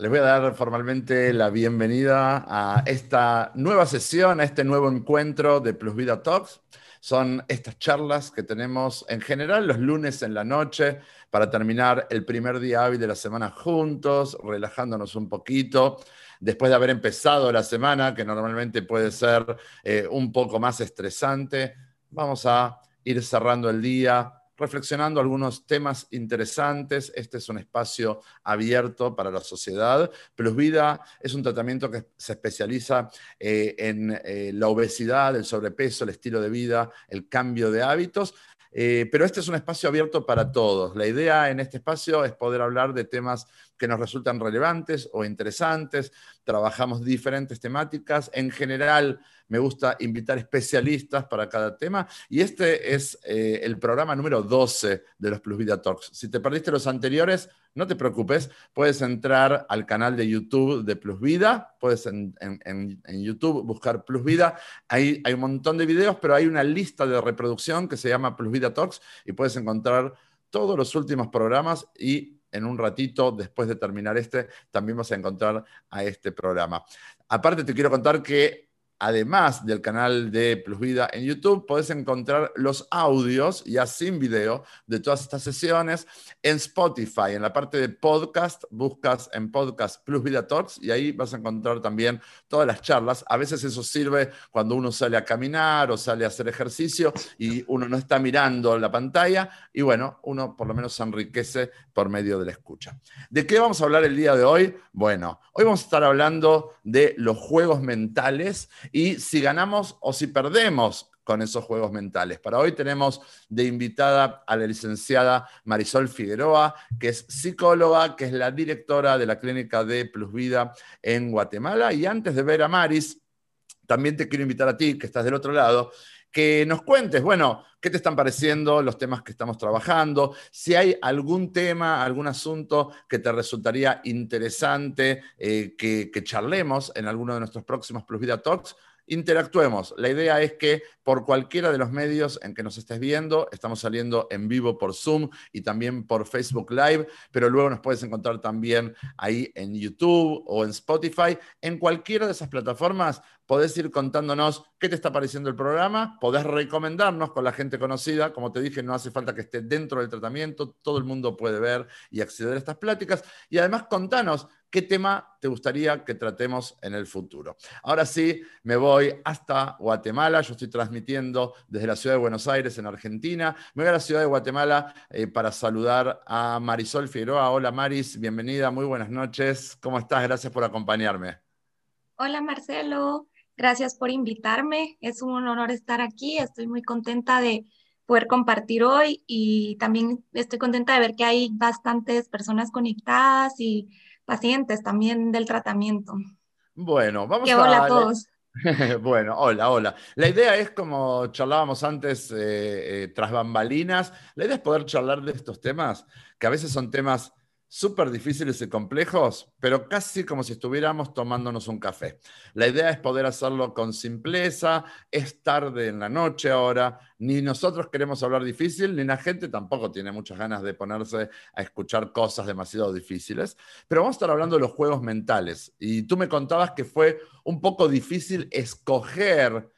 les voy a dar formalmente la bienvenida a esta nueva sesión, a este nuevo encuentro de Plus Vida Talks. Son estas charlas que tenemos en general los lunes en la noche para terminar el primer día hábil de la semana juntos, relajándonos un poquito. Después de haber empezado la semana, que normalmente puede ser eh, un poco más estresante, vamos a ir cerrando el día reflexionando algunos temas interesantes. Este es un espacio abierto para la sociedad. Plus Vida es un tratamiento que se especializa eh, en eh, la obesidad, el sobrepeso, el estilo de vida, el cambio de hábitos. Eh, pero este es un espacio abierto para todos. La idea en este espacio es poder hablar de temas que nos resultan relevantes o interesantes. Trabajamos diferentes temáticas. En general, me gusta invitar especialistas para cada tema. Y este es eh, el programa número 12 de los Plus Vida Talks. Si te perdiste los anteriores, no te preocupes, puedes entrar al canal de YouTube de Plus Vida, puedes en, YouTube buscar Plus Vida, ahí hay un montón de videos, pero hay una lista de reproducción que se llama Plus Vida Talks y puedes encontrar todos los últimos programas y en un ratito, después de terminar este, también vas a encontrar a este programa. Aparte, te quiero contar que además del canal de Plus Vida en YouTube, puedes encontrar los audios ya sin video de todas estas sesiones en Spotify. En la parte de podcast, buscas en podcast Plus Vida Talks y ahí vas a encontrar también todas las charlas. A veces eso sirve cuando uno sale a caminar o sale a hacer ejercicio y uno no está mirando la pantalla y bueno, uno por lo menos se enriquece por medio de la escucha. ¿De qué vamos a hablar el día de hoy? Bueno, hoy vamos a estar hablando de los juegos mentales y si ganamos o si perdemos con esos juegos mentales. Para hoy tenemos de invitada a la licenciada Marisol Figueroa, que es psicóloga, que es la directora de la clínica de Plus Vida en Guatemala. Y antes de ver a Maris, también te quiero invitar a ti, que estás del otro lado, que nos cuentes, bueno, qué te están pareciendo los temas que estamos trabajando, si hay algún tema, algún asunto que te resultaría interesante eh, que, que, charlemos en alguno de nuestros próximos Plus Vida Talks, interactuemos. La idea es que por cualquiera de los medios en que nos estés viendo, estamos saliendo en vivo por Zoom y también por Facebook Live, pero luego nos puedes encontrar también ahí en YouTube o en Spotify. En cualquiera de esas plataformas podés ir contándonos qué te está pareciendo el programa, podés recomendarnos con la gente conocida, como te dije, no hace falta que esté dentro del tratamiento, todo el mundo puede ver y acceder a estas pláticas y además contanos qué tema te gustaría que tratemos en el futuro. Ahora sí, me voy hasta Guatemala, yo estoy transmitiendo desde la ciudad de Buenos Aires, en Argentina, me voy a la ciudad de Guatemala eh, para saludar a Marisol Figueroa. Hola Maris, bienvenida, muy buenas noches, ¿cómo estás? Gracias por acompañarme. Hola Marcelo, Gracias por invitarme. Es un honor estar aquí. Estoy muy contenta de poder compartir hoy y también estoy contenta de ver que hay bastantes personas conectadas y pacientes también del tratamiento. Bueno, vamos a... Hola a todos. bueno, hola, hola. La idea es, como charlábamos antes, eh, eh, tras bambalinas, la idea es poder charlar de estos temas, que a veces son temas súper difíciles y complejos, pero casi como si estuviéramos tomándonos un café. La idea es poder hacerlo con simpleza, es tarde en la noche ahora, ni nosotros queremos hablar difícil, ni la gente tampoco tiene muchas ganas de ponerse a escuchar cosas demasiado difíciles, pero vamos a estar hablando de los juegos mentales. Y tú me contabas que fue un poco difícil escoger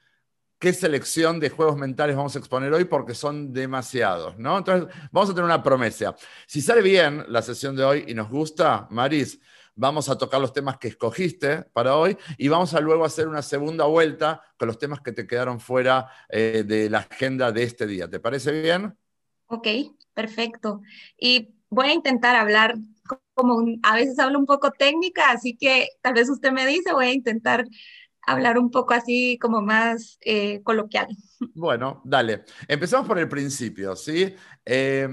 qué selección de juegos mentales vamos a exponer hoy porque son demasiados, ¿no? Entonces, vamos a tener una promesa. Si sale bien la sesión de hoy y nos gusta, Maris, vamos a tocar los temas que escogiste para hoy y vamos a luego hacer una segunda vuelta con los temas que te quedaron fuera eh, de la agenda de este día. ¿Te parece bien? Ok, perfecto. Y voy a intentar hablar como a veces hablo un poco técnica, así que tal vez usted me dice, voy a intentar hablar un poco así como más eh, coloquial. Bueno, dale. Empezamos por el principio, ¿sí? Eh,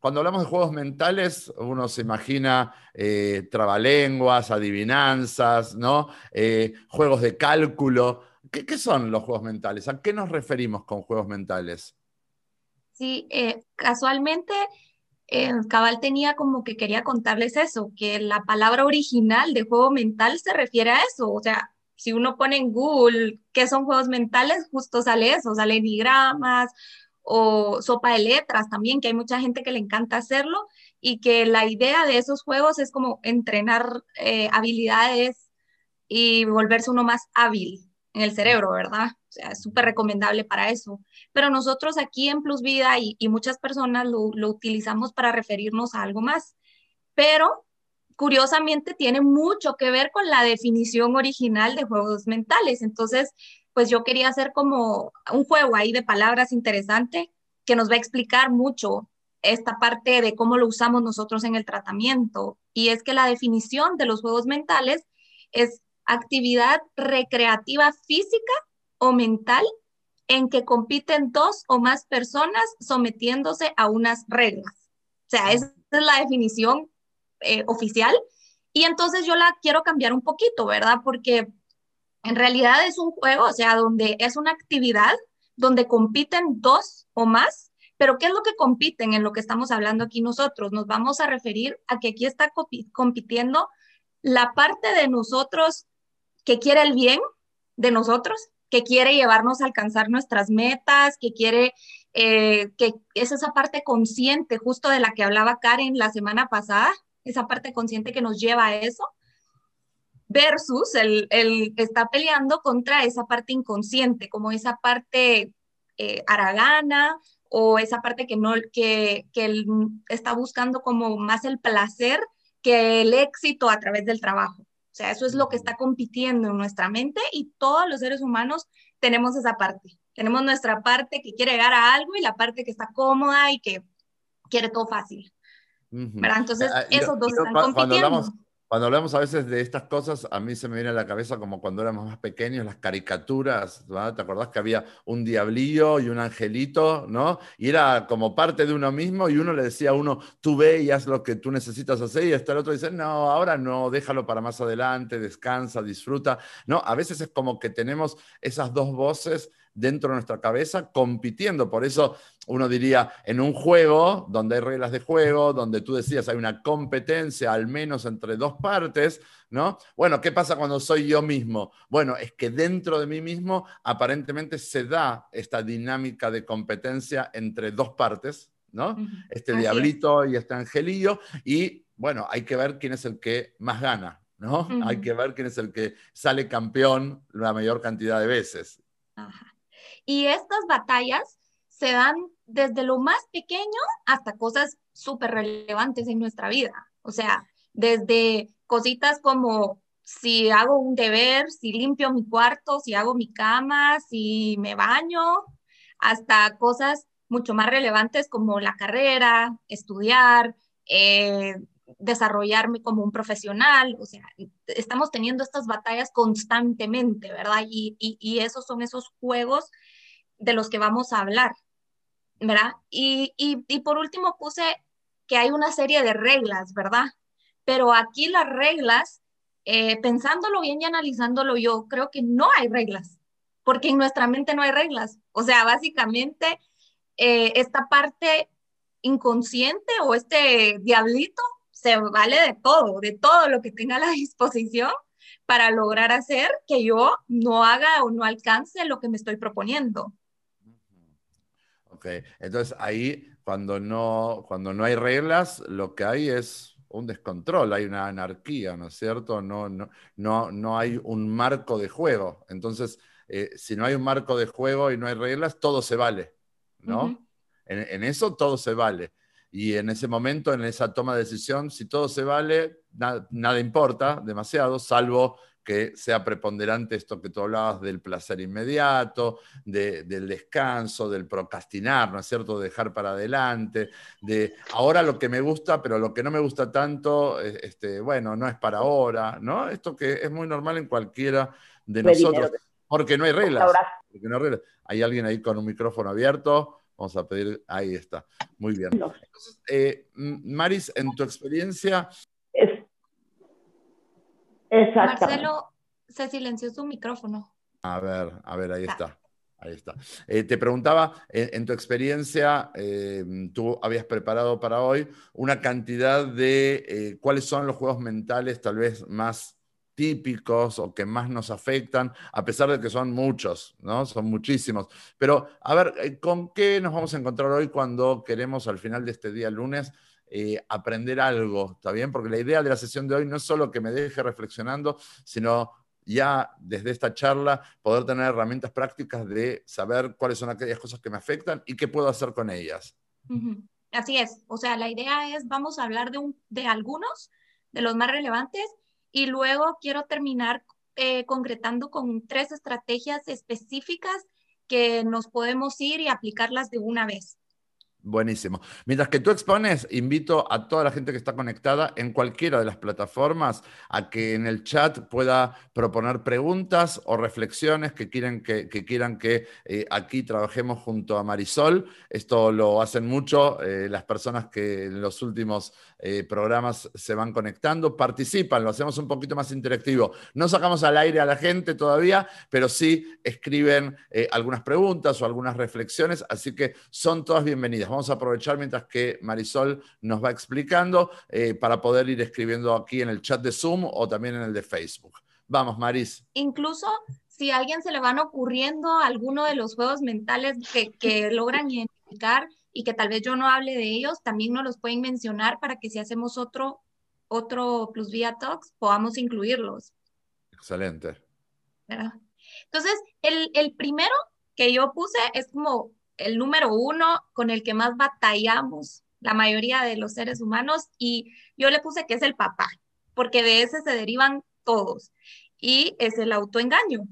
cuando hablamos de juegos mentales, uno se imagina eh, trabalenguas, adivinanzas, ¿no? juegos de cálculo. ¿Qué, son los juegos mentales? ¿A qué nos referimos con juegos mentales? Sí, casualmente Cabal tenía como que quería contarles eso, que la palabra original de juego mental se refiere a eso, o sea, si uno pone en Google qué son juegos mentales, justo sale eso, sale diagramas o sopa de letras también, que hay mucha gente que le encanta hacerlo y que la idea de esos juegos es como entrenar eh, habilidades y volverse uno más hábil en el cerebro, ¿verdad? O sea, es súper recomendable para eso. Pero nosotros aquí en Plus Vida y, muchas personas lo, lo, utilizamos para referirnos a algo más. Pero curiosamente tiene mucho que ver con la definición original de juegos mentales. Entonces, pues yo quería hacer como un juego ahí de palabras interesante que nos va a explicar mucho esta parte de cómo lo usamos nosotros en el tratamiento. Y es que la definición de los juegos mentales es actividad recreativa física o mental en que compiten dos o más personas sometiéndose a unas reglas. O sea, esa es la definición eh, oficial. Y entonces yo la quiero cambiar un poquito, ¿verdad? Porque en realidad es un juego, o sea, donde es una actividad donde compiten dos o más, pero ¿qué es lo que compiten en lo que estamos hablando aquí nosotros? Nos vamos a referir a que aquí está compitiendo la parte de nosotros que quiere el bien de nosotros, que quiere llevarnos a alcanzar nuestras metas, que quiere, eh, que es esa parte consciente justo de la que hablaba Karen la semana pasada, esa parte consciente que nos lleva a eso, versus el, el está peleando contra esa parte inconsciente, como esa parte eh, aragana o esa parte que no, que, que él está buscando como más el placer que el éxito a través del trabajo. O sea, eso es lo que está compitiendo en nuestra mente y todos los seres humanos tenemos esa parte. Tenemos nuestra parte que quiere llegar a algo y la parte que está cómoda y que quiere todo fácil. Entonces, ah, esos dos están compitiendo. Cuando hablamos, cuando hablamos a veces de estas cosas, a mí se me viene a la cabeza como cuando éramos más pequeños, las caricaturas, ¿te acordás que había un diablillo y un angelito, ¿no? Y era como parte de uno mismo y uno le decía a uno, tú ve y haz lo que tú necesitas hacer y hasta el otro dice, no, ahora no, déjalo para más adelante, descansa, disfruta, ¿no? A veces es como que tenemos esas dos voces dentro de nuestra cabeza compitiendo. Por eso uno diría, en un juego donde hay reglas de juego, donde tú decías hay una competencia al menos entre dos partes, ¿no? Bueno, ¿qué pasa cuando soy yo mismo? Bueno, es que dentro de mí mismo aparentemente se da esta dinámica de competencia entre dos partes, ¿no? Este diablito y este angelillo, y bueno, hay que ver quién es el que más gana, ¿no? Hay que ver quién es el que sale campeón la mayor cantidad de veces. Ajá. Y estas batallas se dan desde lo más pequeño hasta cosas súper relevantes en nuestra vida. O sea, desde cositas como si hago un deber, si limpio mi cuarto, si hago mi cama, si me baño, hasta cosas mucho más relevantes como la carrera, estudiar, eh, desarrollarme como un profesional. O sea, estamos teniendo estas batallas constantemente, ¿verdad? Y, y esos son esos juegos de los que vamos a hablar, ¿verdad? Y, por último puse que hay una serie de reglas, ¿verdad? Pero aquí las reglas, eh, pensándolo bien y analizándolo yo, creo que no hay reglas, porque en nuestra mente no hay reglas. O sea, básicamente eh, esta parte inconsciente o este diablito se vale de todo, de todo lo que tenga a la disposición para lograr hacer que yo no haga o no alcance lo que me estoy proponiendo. Entonces ahí cuando no, cuando no hay reglas, lo que hay es un descontrol, hay una anarquía, ¿no es cierto? No, no, no, no hay un marco de juego. Entonces, eh, si no hay un marco de juego y no hay reglas, todo se vale, ¿no? en, eso todo se vale. Y en ese momento, en esa toma de decisión, si todo se vale, nada importa demasiado, salvo que sea preponderante esto que tú hablabas del placer inmediato, del descanso, del procrastinar, ¿no es cierto? Dejar para adelante, de ahora lo que me gusta, pero lo que no me gusta tanto, eh, este, bueno, no es para ahora, ¿no? Esto que es muy normal en cualquiera de nosotros, porque no hay reglas. Porque no hay reglas. Hay alguien ahí con un micrófono abierto. Vamos a pedir, ahí está. Muy bien. Entonces, eh, Maris, en tu experiencia, Exacto. Marcelo, se silenció su micrófono. A ver, a ver, ahí está. Ahí está. Eh, te preguntaba, en, tu experiencia, eh, tú habías preparado para hoy una cantidad de eh, cuáles son los juegos mentales tal vez más típicos o que más nos afectan, a pesar de que son muchos, ¿no? Son muchísimos. Pero, a ver, ¿con qué nos vamos a encontrar hoy cuando queremos al final de este día lunes eh, aprender algo? ¿Está bien? Porque la idea de la sesión de hoy no es solo que me deje reflexionando, sino ya desde esta charla poder tener herramientas prácticas de saber cuáles son aquellas cosas que me afectan y qué puedo hacer con ellas. Así es, o sea, la idea es, vamos a hablar de, de algunos, de los más relevantes, y luego quiero terminar eh, concretando con tres estrategias específicas que nos podemos ir y aplicarlas de una vez. Buenísimo. Mientras que tú expones, invito a toda la gente que está conectada en cualquiera de las plataformas a que en el chat pueda proponer preguntas o reflexiones que, quieran que, quieran que eh, aquí trabajemos junto a Marisol. Esto lo hacen mucho eh, las personas que en los últimos eh, programas se van conectando, participan, lo hacemos un poquito más interactivo. No sacamos al aire a la gente todavía, pero sí escriben algunas preguntas o algunas reflexiones, así que son todas bienvenidas vamos a aprovechar mientras que Marisol nos va explicando eh, para poder ir escribiendo aquí en el chat de Zoom o también en el de Facebook. Vamos, Maris. Incluso si a alguien se le van ocurriendo alguno de los juegos mentales que logran identificar y que tal vez yo no hable de ellos, también nos los pueden mencionar para que si hacemos otro, otro Plus Vía Talks, podamos incluirlos. Excelente. Entonces, el, el primero que yo puse es como el número uno con el que más batallamos la mayoría de los seres humanos y yo le puse que es el papá, porque de ese se derivan todos y es el autoengaño.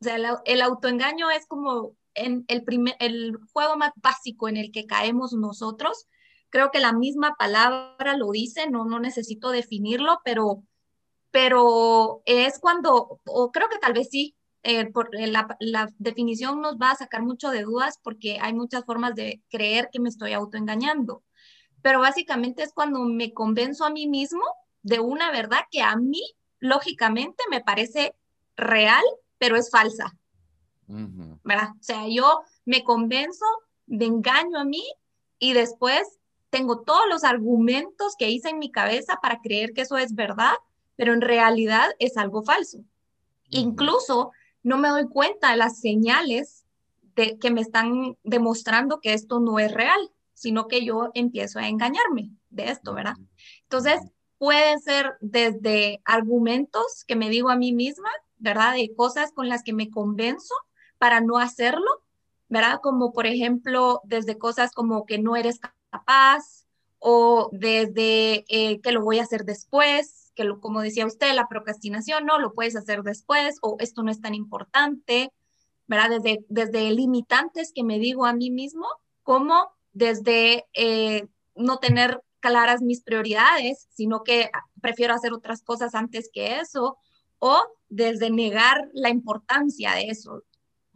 O sea, el, autoengaño es como en el, primer, el juego más básico en el que caemos nosotros. Creo que la misma palabra lo dice, no, no necesito definirlo, pero, pero es cuando, o creo que tal vez sí, eh, por, eh, la, la, definición nos va a sacar mucho de dudas porque hay muchas formas de creer que me estoy autoengañando. Pero básicamente es cuando me convenzo a mí mismo de una verdad que a mí, lógicamente, me parece real, pero es falsa. ¿Verdad? O sea, yo me convenzo, me engaño a mí y después tengo todos los argumentos que hice en mi cabeza para creer que eso es verdad, pero en realidad es algo falso. Incluso no me doy cuenta de las señales de, que me están demostrando que esto no es real, sino que yo empiezo a engañarme de esto, ¿verdad? Entonces, puede ser desde argumentos que me digo a mí misma, ¿verdad? De cosas con las que me convenzo para no hacerlo, ¿verdad? Como por ejemplo, desde cosas como que no eres capaz o desde eh, que lo voy a hacer después, que lo, como decía usted, la procrastinación, no, lo puedes hacer después o esto no es tan importante, ¿verdad? Desde, desde limitantes que me digo a mí mismo, como desde eh, no tener claras mis prioridades, sino que prefiero hacer otras cosas antes que eso, o desde negar la importancia de eso.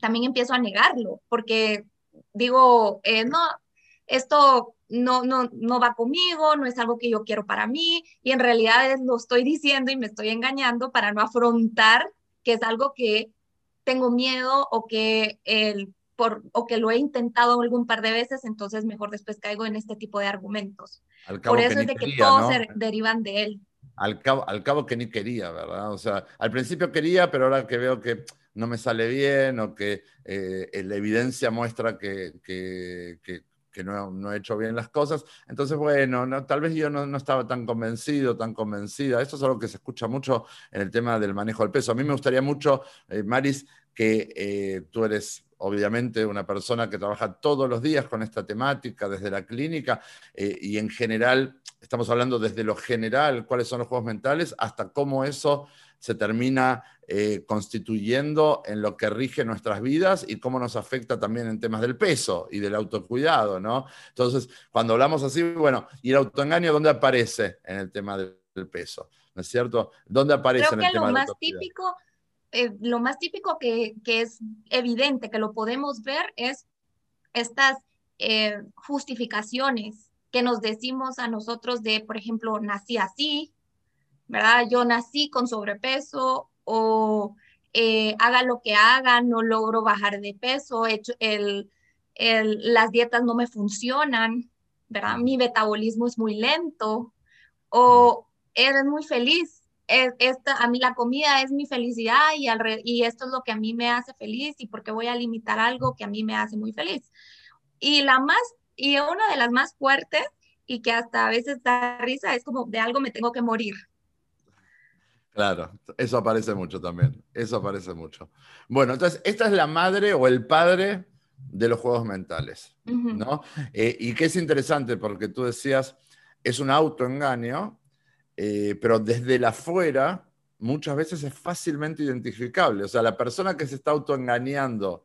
También empiezo a negarlo, porque digo, eh, no, esto no, no, no va conmigo, no es algo que yo quiero para mí, y en realidad lo estoy diciendo y me estoy engañando para no afrontar que es algo que tengo miedo o que, el, por, o que lo he intentado algún par de veces, entonces mejor después caigo en este tipo de argumentos. por eso es de que todos se derivan de él. Al cabo, al cabo que ni quería, ¿verdad? O sea, al principio quería, pero ahora que veo que no me sale bien o que eh, la evidencia muestra que, que, no, no, he hecho bien las cosas. Entonces, bueno, no, tal vez yo no, no, estaba tan convencido, tan convencida. Esto es algo que se escucha mucho en el tema del manejo del peso. A mí me gustaría mucho, eh, Maris, que eh, tú eres obviamente una persona que trabaja todos los días con esta temática desde la clínica eh, y en general, estamos hablando desde lo general, cuáles son los juegos mentales, hasta cómo eso se termina eh, constituyendo en lo que rige nuestras vidas y cómo nos afecta también en temas del peso y del autocuidado, ¿no? Entonces, cuando hablamos así, bueno, ¿y el autoengaño dónde aparece en el tema del peso? ¿No es cierto? ¿Dónde aparece en el tema del más típico eh, lo más típico que, es evidente, que lo podemos ver, es estas eh, justificaciones que nos decimos a nosotros de, por ejemplo, nací así, ¿verdad? Yo nací con sobrepeso o eh, haga lo que haga, no logro bajar de peso, las dietas no me funcionan, ¿verdad? Mi metabolismo es muy lento o eres muy feliz a mí la comida es mi felicidad y, y esto es lo que a mí me hace feliz y porque voy a limitar algo que a mí me hace muy feliz. Y la más, y una de las más fuertes y que hasta a veces da risa es como de algo me tengo que morir. Claro, eso aparece mucho también, eso aparece mucho. Bueno, entonces, esta es la madre o el padre de los juegos mentales, ¿no? Eh, y que es interesante porque tú decías, es un autoengaño, eh, pero desde la afuera muchas veces es fácilmente identificable. O sea, la persona que se está autoengañando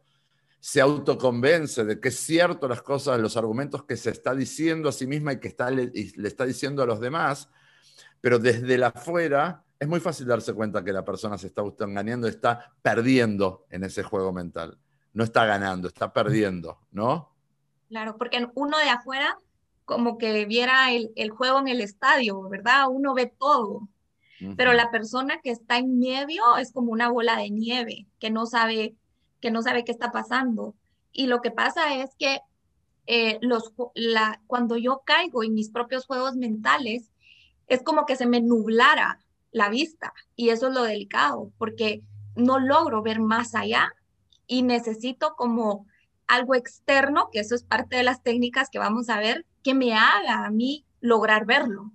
se autoconvence de que es cierto las cosas, los argumentos que se está diciendo a sí misma y que está, le, le está diciendo a los demás, pero desde la afuera es muy fácil darse cuenta que la persona se está autoengañando, está perdiendo en ese juego mental. No está ganando, está perdiendo, ¿no? Claro, porque uno de afuera como que viera el, juego en el estadio, ¿verdad? Uno ve todo, pero la persona que está en medio es como una bola de nieve que no sabe, que no sabe qué está pasando. Y lo que pasa es que eh, los, la, cuando yo caigo en mis propios juegos mentales, es como que se me nublara la vista y eso es lo delicado, porque no logro ver más allá y necesito como algo externo, que eso es parte de las técnicas que vamos a ver, que me haga a mí lograr verlo.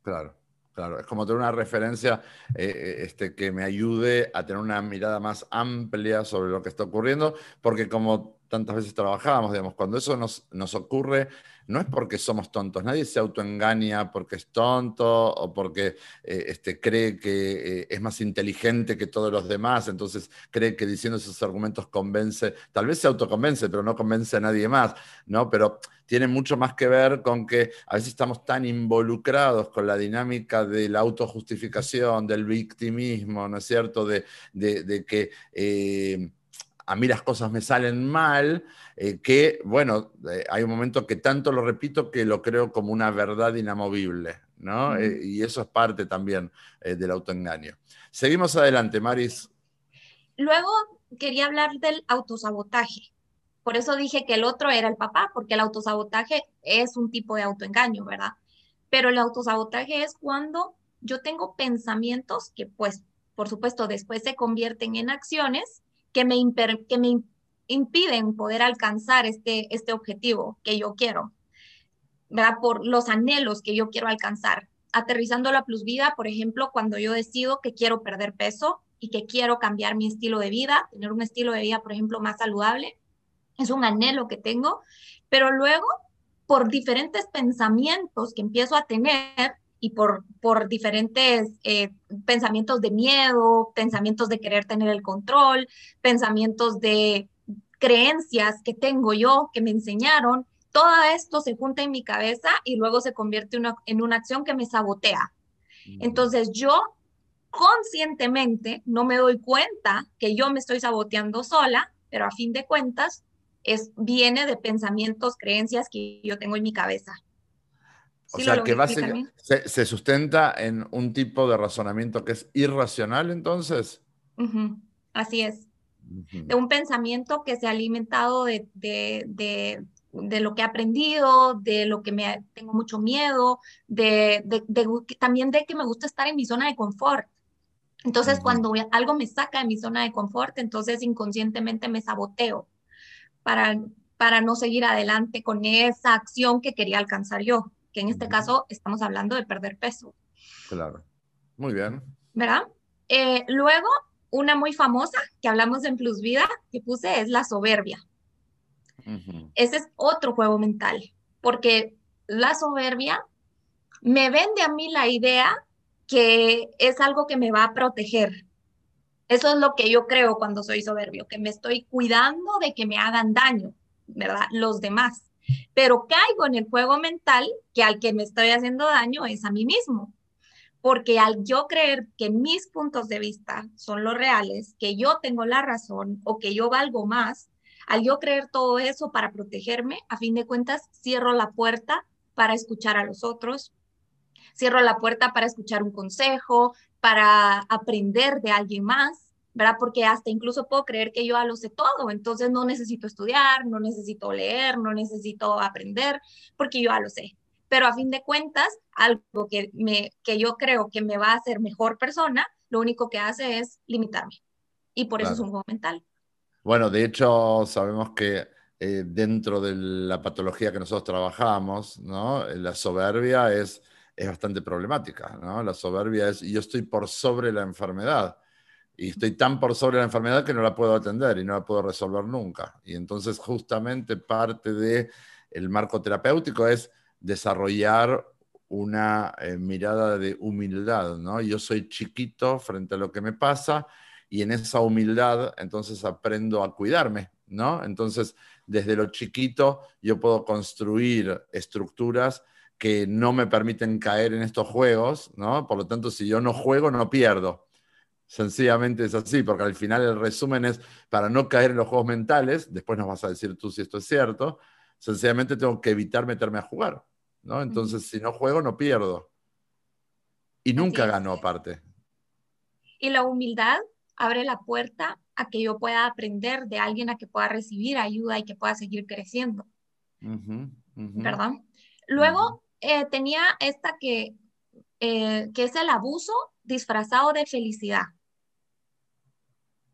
Claro, claro. Es como tener una referencia eh, eh, este, que me ayude a tener una mirada más amplia sobre lo que está ocurriendo, porque como tantas veces trabajábamos, digamos, cuando eso nos, nos ocurre, no es porque somos tontos, nadie se autoengaña porque es tonto o porque eh, este, cree que eh, es más inteligente que todos los demás, entonces cree que diciendo esos argumentos convence, tal vez se autoconvence, pero no convence a nadie más, ¿no? Pero tiene mucho más que ver con que a veces estamos tan involucrados con la dinámica de la autojustificación, del victimismo, ¿no es cierto? De, que... Eh, a mí las cosas me salen mal, eh, que, bueno, eh, hay un momento que tanto lo repito que lo creo como una verdad inamovible, ¿no? Eh, y eso es parte también del autoengaño. Seguimos adelante, Maris. Luego quería hablar del autosabotaje. Por eso dije que el otro era el papá, porque el autosabotaje es un tipo de autoengaño, ¿verdad? Pero el autosabotaje es cuando yo tengo pensamientos que, pues, por supuesto, después se convierten en acciones que me, impiden poder alcanzar este, este objetivo que yo quiero, ¿verdad? Por los anhelos que yo quiero alcanzar. Aterrizando la plus vida, por ejemplo, cuando yo decido que quiero perder peso y que quiero cambiar mi estilo de vida, tener un estilo de vida, por ejemplo, más saludable, es un anhelo que tengo, pero luego, por diferentes pensamientos que empiezo a tener, y por, por diferentes eh, pensamientos de miedo, pensamientos de querer tener el control, pensamientos de creencias que tengo yo, que me enseñaron, todo esto se junta en mi cabeza y luego se convierte en una acción que me sabotea. Entonces yo conscientemente no me doy cuenta que yo me estoy saboteando sola, pero a fin de cuentas es, viene de pensamientos, creencias que yo tengo en mi cabeza. O sea, que básicamente se, sustenta en un tipo de razonamiento que es irracional, entonces. Así es. De un pensamiento que se ha alimentado de, lo que he aprendido, de lo que me tengo mucho miedo, de, también de que me gusta estar en mi zona de confort. Entonces, cuando algo me saca de mi zona de confort, entonces inconscientemente me saboteo para, para no seguir adelante con esa acción que quería alcanzar yo que en este caso estamos hablando de perder peso. Claro, muy bien. ¿Verdad? Eh, luego, una muy famosa que hablamos en Plus Vida que puse es la soberbia. Ese es otro juego mental, porque la soberbia me vende a mí la idea que es algo que me va a proteger. Eso es lo que yo creo cuando soy soberbio, que me estoy cuidando de que me hagan daño, ¿verdad? Los demás pero caigo en el juego mental que al que me estoy haciendo daño es a mí mismo. Porque al yo creer que mis puntos de vista son los reales, que yo tengo la razón o que yo valgo más, al yo creer todo eso para protegerme, a fin de cuentas cierro la puerta para escuchar a los otros, cierro la puerta para escuchar un consejo, para aprender de alguien más ¿verdad? Porque hasta incluso puedo creer que yo ya lo sé todo, entonces no necesito estudiar, no necesito leer, no necesito aprender, porque yo ya lo sé. pero a fin de cuentas, algo que, me, que yo creo que me va a hacer mejor persona, lo único que hace es limitarme. Y por eso es un juego mental. Bueno, de hecho, sabemos que eh, dentro de la patología que nosotros trabajamos, ¿no? la soberbia es, es bastante problemática. ¿no? La soberbia es, yo estoy por sobre la enfermedad y estoy tan por sobre la enfermedad que no la puedo atender y no la puedo resolver nunca. Y entonces justamente parte del el marco terapéutico es desarrollar una eh, mirada de humildad, ¿no? Yo soy chiquito frente a lo que me pasa y en esa humildad entonces aprendo a cuidarme, ¿no? Entonces, desde lo chiquito yo puedo construir estructuras que no me permiten caer en estos juegos, ¿no? Por lo tanto, si yo no juego, no pierdo. Sencillamente es así, porque al final el resumen es, para no caer en los juegos mentales, después nos vas a decir tú si esto es cierto, sencillamente tengo que evitar meterme a jugar, ¿no? Entonces, si no juego, no pierdo. Y nunca gano aparte. Y la humildad abre la puerta a que yo pueda aprender de alguien a que pueda recibir ayuda y que pueda seguir creciendo. ¿Verdad? Luego eh, tenía esta que, eh, que es el abuso disfrazado de felicidad.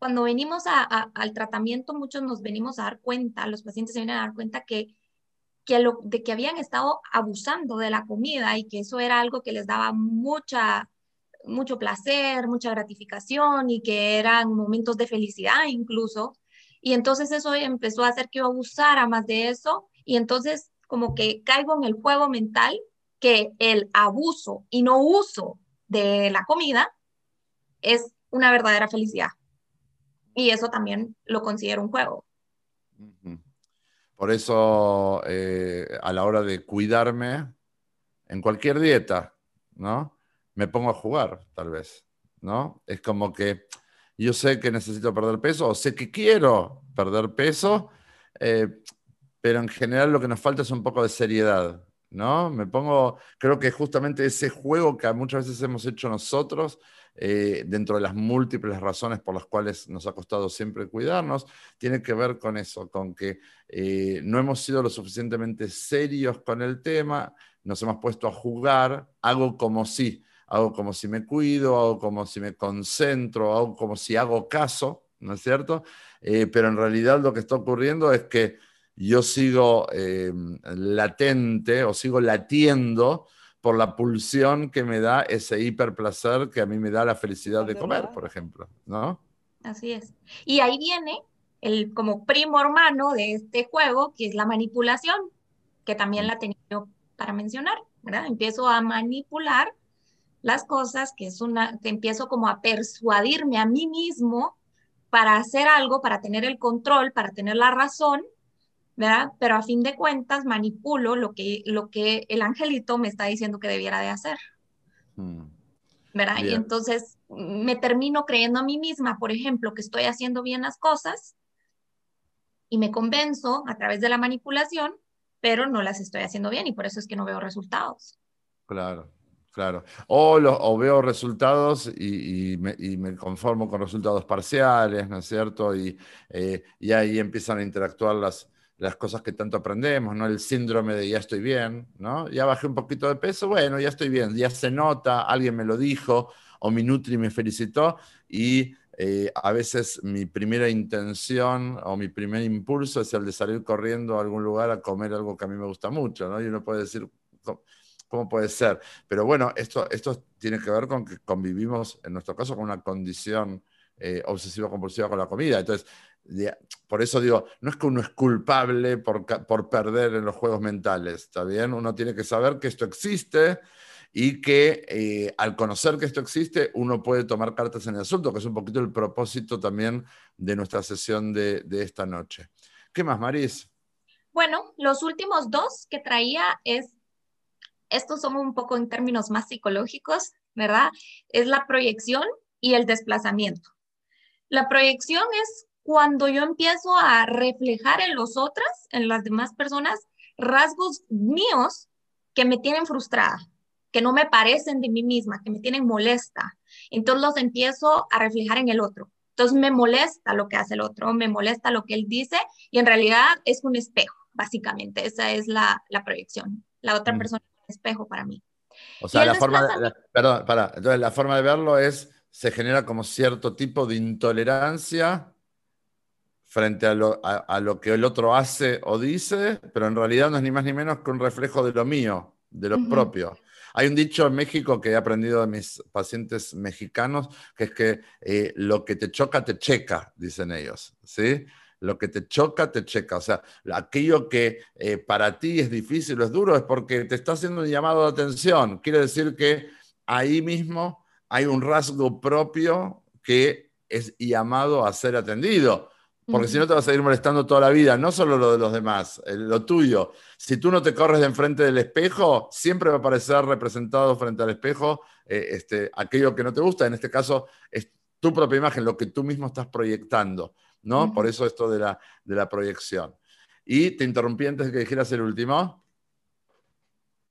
Cuando venimos al tratamiento, muchos nos venimos a dar cuenta, los pacientes se vienen a dar cuenta que, de que habían estado abusando de la comida y que eso era algo que les daba mucha, mucho placer, mucha gratificación y que eran momentos de felicidad incluso. Y entonces eso empezó a hacer que yo abusara más de eso y entonces como que caigo en el juego mental que el abuso y no uso de la comida es una verdadera felicidad. Y eso también lo considero un juego. Por eso, eh, a la hora de cuidarme, en cualquier dieta, ¿no? me pongo a jugar, tal vez, ¿no? Es como que yo sé que necesito perder peso o sé que quiero perder peso, eh, pero en general lo que nos falta es un poco de seriedad, ¿no? Me pongo, creo que justamente ese juego que muchas veces hemos hecho nosotros, eh, dentro de las múltiples razones por las cuales nos ha costado siempre cuidarnos, tiene que ver con eso, con que eh, no hemos sido lo suficientemente serios con el tema, nos hemos puesto a jugar, hago como si hago como si me cuido, hago como si me concentro, hago como si hago caso, ¿no es cierto? Eh, pero en realidad lo que está ocurriendo es que yo sigo eh, latente o sigo latiendo por la pulsión que me da ese hiperplacer que a mí me da la felicidad de comer, por ejemplo, ¿no? Así es. Y ahí viene el como primo hermano de este juego, que es la manipulación, que también la tenía para mencionar, ¿verdad? Empiezo a manipular las cosas, que es una, te empiezo como a persuadirme a mí mismo para hacer algo, para tener el control, para tener la razón, ¿verdad? Pero a fin de cuentas manipulo lo que, lo que el angelito me está diciendo que debiera de hacer. Hmm. ¿Verdad? Y entonces me termino creyendo a mí misma, por ejemplo, que estoy haciendo bien las cosas y me convenzo a través de la manipulación, pero no las estoy haciendo bien y por eso es que no veo resultados. Claro, Claro. O, veo resultados y, me, conformo con resultados parciales, ¿no es cierto? Y, eh, y ahí empiezan a interactuar las, las cosas que tanto aprendemos, ¿no? El síndrome de ya estoy bien, ¿no? Ya bajé un poquito de peso, bueno, ya estoy bien, ya se nota, alguien me lo dijo, o mi Nutri me felicitó, y eh, a veces mi primera intención o mi primer impulso es el de salir corriendo a algún lugar a comer algo que a mí me gusta mucho, ¿no? Y uno puede decir, ¿Cómo puede ser? Pero bueno, esto, esto tiene que ver con que convivimos, en nuestro caso, con una condición eh, obsesiva-compulsiva con la comida. Entonces, por eso digo, no es que uno es culpable por, por perder en los juegos mentales, ¿está bien? Uno tiene que saber que esto existe y que eh, al conocer que esto existe, uno puede tomar cartas en el asunto, que es un poquito el propósito también de nuestra sesión de, de esta noche. ¿Qué más, Maris? Bueno, los últimos dos que traía es estos son un poco en términos más psicológicos, ¿verdad? Es la proyección y el desplazamiento. La proyección es cuando yo empiezo a reflejar en los otros, en las demás personas, rasgos míos que me tienen frustrada, que no me parecen de mí misma, que me tienen molesta. Entonces los empiezo a reflejar en el otro. Entonces me molesta lo que hace el otro, me molesta lo que él dice y en realidad es un espejo, básicamente. Esa es la, proyección. La otra mm. persona espejo para mí. O sea, la forma, de, perdón, para, entonces la forma de verlo es, se genera como cierto tipo de intolerancia frente a lo, a, lo, que el otro hace o dice, pero en realidad no es ni más ni menos que un reflejo de lo mío, de lo propio. Hay un dicho en México que he aprendido de mis pacientes mexicanos, que es que eh, lo que te choca, te checa, dicen ellos, ¿sí? Lo que te choca, te checa. O sea, aquello que eh, para ti es difícil o es duro es porque te está haciendo un llamado de atención. Quiere decir que ahí mismo hay un rasgo propio que es llamado a ser atendido. Porque si no te vas a ir molestando toda la vida, no solo lo de los demás, eh, lo tuyo. Si tú no te corres de enfrente del espejo, siempre va a aparecer representado frente al espejo eh, este, aquello que no te gusta. En este caso, es tu propia imagen, lo que tú mismo estás proyectando, ¿no? Por eso esto de la, de la proyección. Y te interrumpí antes de que dijeras el último.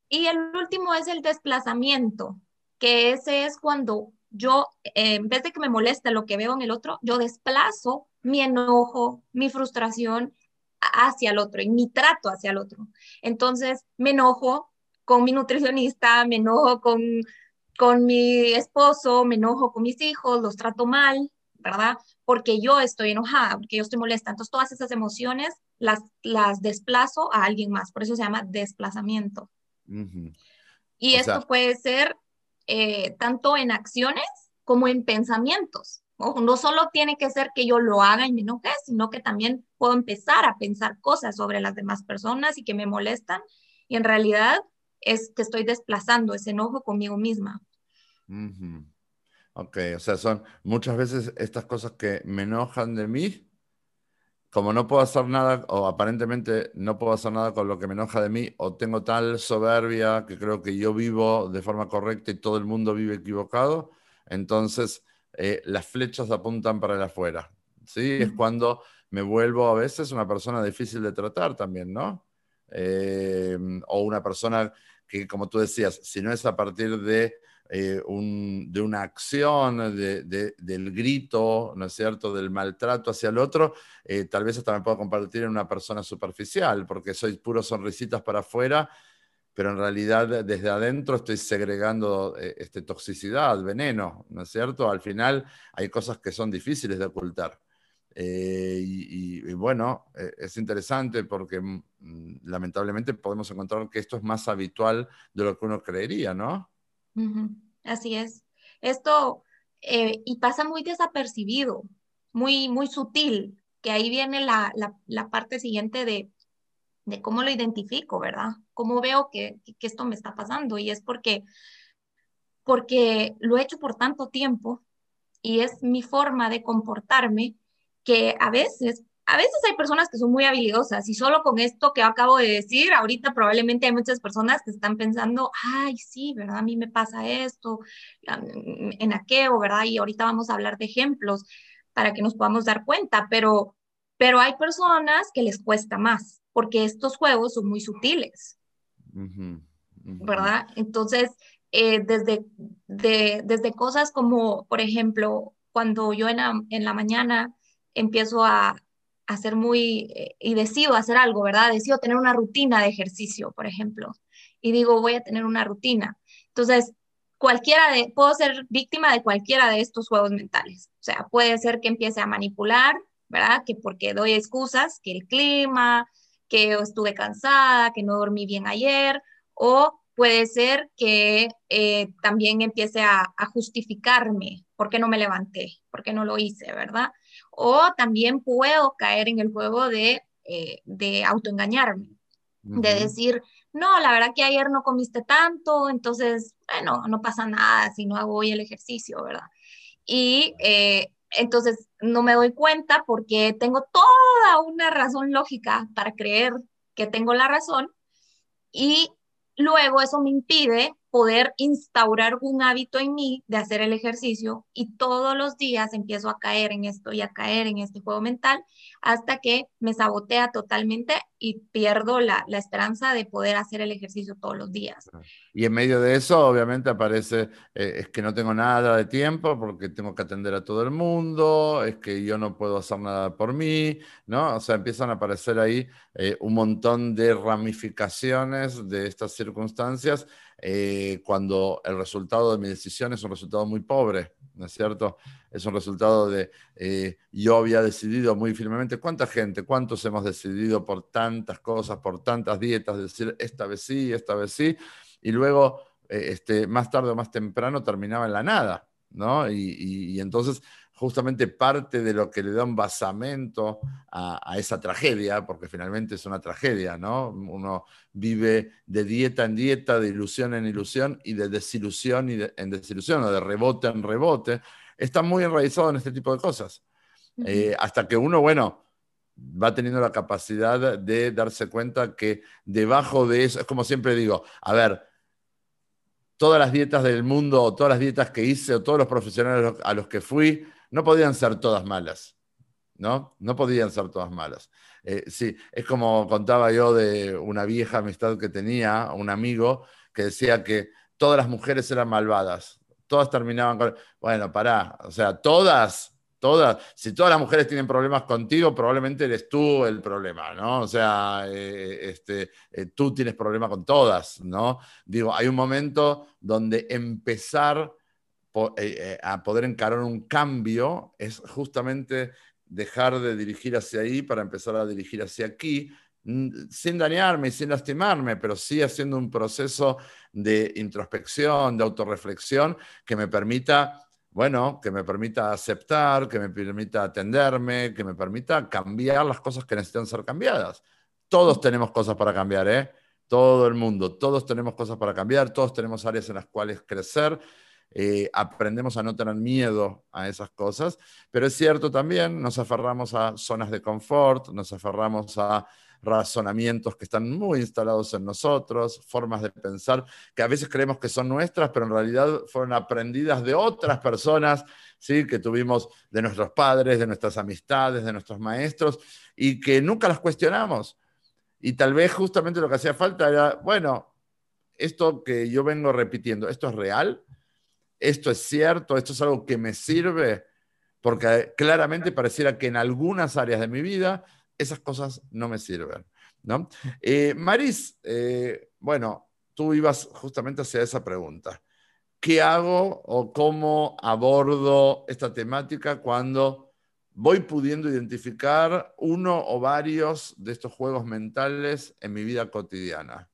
Y el último es el desplazamiento, que ese es cuando yo, eh, en vez de que me moleste lo que veo en el otro, yo desplazo mi enojo, mi frustración hacia el otro y mi trato hacia el otro. Entonces, me enojo con mi nutricionista, me enojo con, con mi esposo, me enojo con mis hijos, los trato mal, ¿verdad? Porque yo estoy enojada, porque yo estoy molesta. Entonces, todas esas emociones las, las desplazo a alguien más. Por eso se llama desplazamiento. Y esto puede ser eh, tanto en acciones como en pensamientos. No solo tiene que ser que yo lo haga y me enoje, sino que también puedo empezar a pensar cosas sobre las demás personas y que me molestan. Y en realidad es que estoy desplazando ese enojo conmigo misma. Ok, o sea, son muchas veces estas cosas que me enojan de mí, como no puedo hacer nada, o aparentemente no puedo hacer nada con lo que me enoja de mí, o tengo tal soberbia que creo que yo vivo de forma correcta y todo el mundo vive equivocado, entonces eh, las flechas apuntan para el afuera. ¿sí? Es cuando me vuelvo a veces una persona difícil de tratar también, ¿no? Eh, o una persona que, como tú decías, si no es a partir de, eh, de una acción, del grito, ¿no es cierto?, del maltrato hacia el otro, tal vez hasta me puedo compartir en una persona superficial, porque soy puro sonrisitas para afuera pero en realidad desde adentro estoy segregando eh, este, toxicidad, veneno, ¿no es cierto? Al final hay cosas que son difíciles de ocultar. Eh, y, bueno, eh, es interesante porque mm, lamentablemente podemos encontrar que esto es más habitual de lo que uno creería, ¿no? Así es. Esto, y pasa muy desapercibido, muy, muy sutil, que ahí viene la, la parte siguiente de de cómo lo identifico, ¿verdad? Cómo veo que, esto me está pasando y es porque, porque lo he hecho por tanto tiempo y es mi forma de comportarme que a veces, a veces hay personas que son muy habilidosas y solo con esto que acabo de decir, ahorita probablemente hay muchas personas que están pensando, ay, sí, ¿verdad? A mí me pasa esto, en aquello, ¿verdad? Y ahorita vamos a hablar de ejemplos para que nos podamos dar cuenta, pero, pero hay personas que les cuesta más porque estos juegos son muy sutiles, ¿verdad? Entonces, eh, desde, desde cosas como, por ejemplo, cuando yo en la, mañana empiezo a, hacer muy, eh, y decido hacer algo, ¿verdad? Decido tener una rutina de ejercicio, por ejemplo, y digo, voy a tener una rutina. Entonces, cualquiera de, puedo ser víctima de cualquiera de estos juegos mentales. O sea, puede ser que empiece a manipular, ¿verdad? Que porque doy excusas, que el clima, que estuve cansada, que no dormí bien ayer, o puede ser que eh, también empiece a, justificarme por qué no me levanté, por qué no lo hice, ¿verdad? O también puedo caer en el juego de, eh, de autoengañarme, de decir, no, la verdad que ayer no comiste tanto, entonces, bueno, no pasa nada si no hago hoy el ejercicio, ¿verdad? Y eh, entonces no me doy cuenta porque tengo toda una razón lógica para creer que tengo la razón y luego eso me impide poder instaurar un hábito en mí de hacer el ejercicio y todos los días empiezo a caer en esto y a caer en este juego mental hasta que me sabotea totalmente y pierdo la, esperanza de poder hacer el ejercicio todos los días. Y en medio de eso, obviamente, aparece, eh, es que no tengo nada de tiempo porque tengo que atender a todo el mundo, es que yo no puedo hacer nada por mí, ¿no? O sea, empiezan a aparecer ahí eh, un montón de ramificaciones de estas circunstancias eh, cuando el resultado de mi decisión es un resultado muy pobre, ¿no es cierto? Es un resultado de eh, yo había decidido muy firmemente, ¿cuánta gente, cuántos hemos decidido por tantas cosas, por tantas dietas, decir esta vez sí, esta vez sí, y luego eh, este, más tarde o más temprano terminaba en la nada, ¿no? y entonces justamente parte de lo que le da un basamento a, esa tragedia, porque finalmente es una tragedia, ¿no? Uno vive de dieta en dieta, de ilusión en ilusión y de desilusión y en desilusión, o de rebote en rebote. Está muy enraizado en este tipo de cosas. Eh, hasta que uno, bueno, va teniendo la capacidad de darse cuenta que debajo de eso, es como siempre digo, a ver, todas las dietas del mundo, o todas las dietas que hice, o todos los profesionales a los que fui, no podían ser todas malas, ¿no? No podían ser todas malas. Eh, sí, es como contaba yo de una vieja amistad que tenía, un amigo, que decía que todas las mujeres eran malvadas, todas terminaban con... Bueno, pará, o sea, todas, todas, si todas las mujeres tienen problemas contigo, probablemente eres tú el problema, ¿no? O sea, eh, este, eh, tú tienes problema con todas, ¿no? Digo, hay un momento donde empezar a poder encarar un cambio es justamente dejar de dirigir hacia ahí para empezar a dirigir hacia aquí, sin dañarme y sin lastimarme, pero sí haciendo un proceso de introspección, de autorreflexión que me permita, bueno, que me permita aceptar, que me permita atenderme, que me permita cambiar las cosas que necesitan ser cambiadas. Todos tenemos cosas para cambiar, ¿eh? Todo el mundo, todos tenemos cosas para cambiar, todos tenemos áreas en las cuales crecer eh, aprendemos a no tener miedo a esas cosas, pero es cierto también, nos aferramos a zonas de confort, nos aferramos a razonamientos que están muy instalados en nosotros, formas de pensar que a veces creemos que son nuestras, pero en realidad fueron aprendidas de otras personas, ¿sí? que tuvimos de nuestros padres, de nuestras amistades, de nuestros maestros, y que nunca las cuestionamos. Y tal vez justamente lo que hacía falta era, bueno, esto que yo vengo repitiendo, ¿esto es real? Esto es cierto, esto es algo que me sirve, porque claramente pareciera que en algunas áreas de mi vida esas cosas no me sirven. ¿no? Eh, Maris, eh, bueno, tú ibas justamente hacia esa pregunta. ¿Qué hago o cómo abordo esta temática cuando voy pudiendo identificar uno o varios de estos juegos mentales en mi vida cotidiana?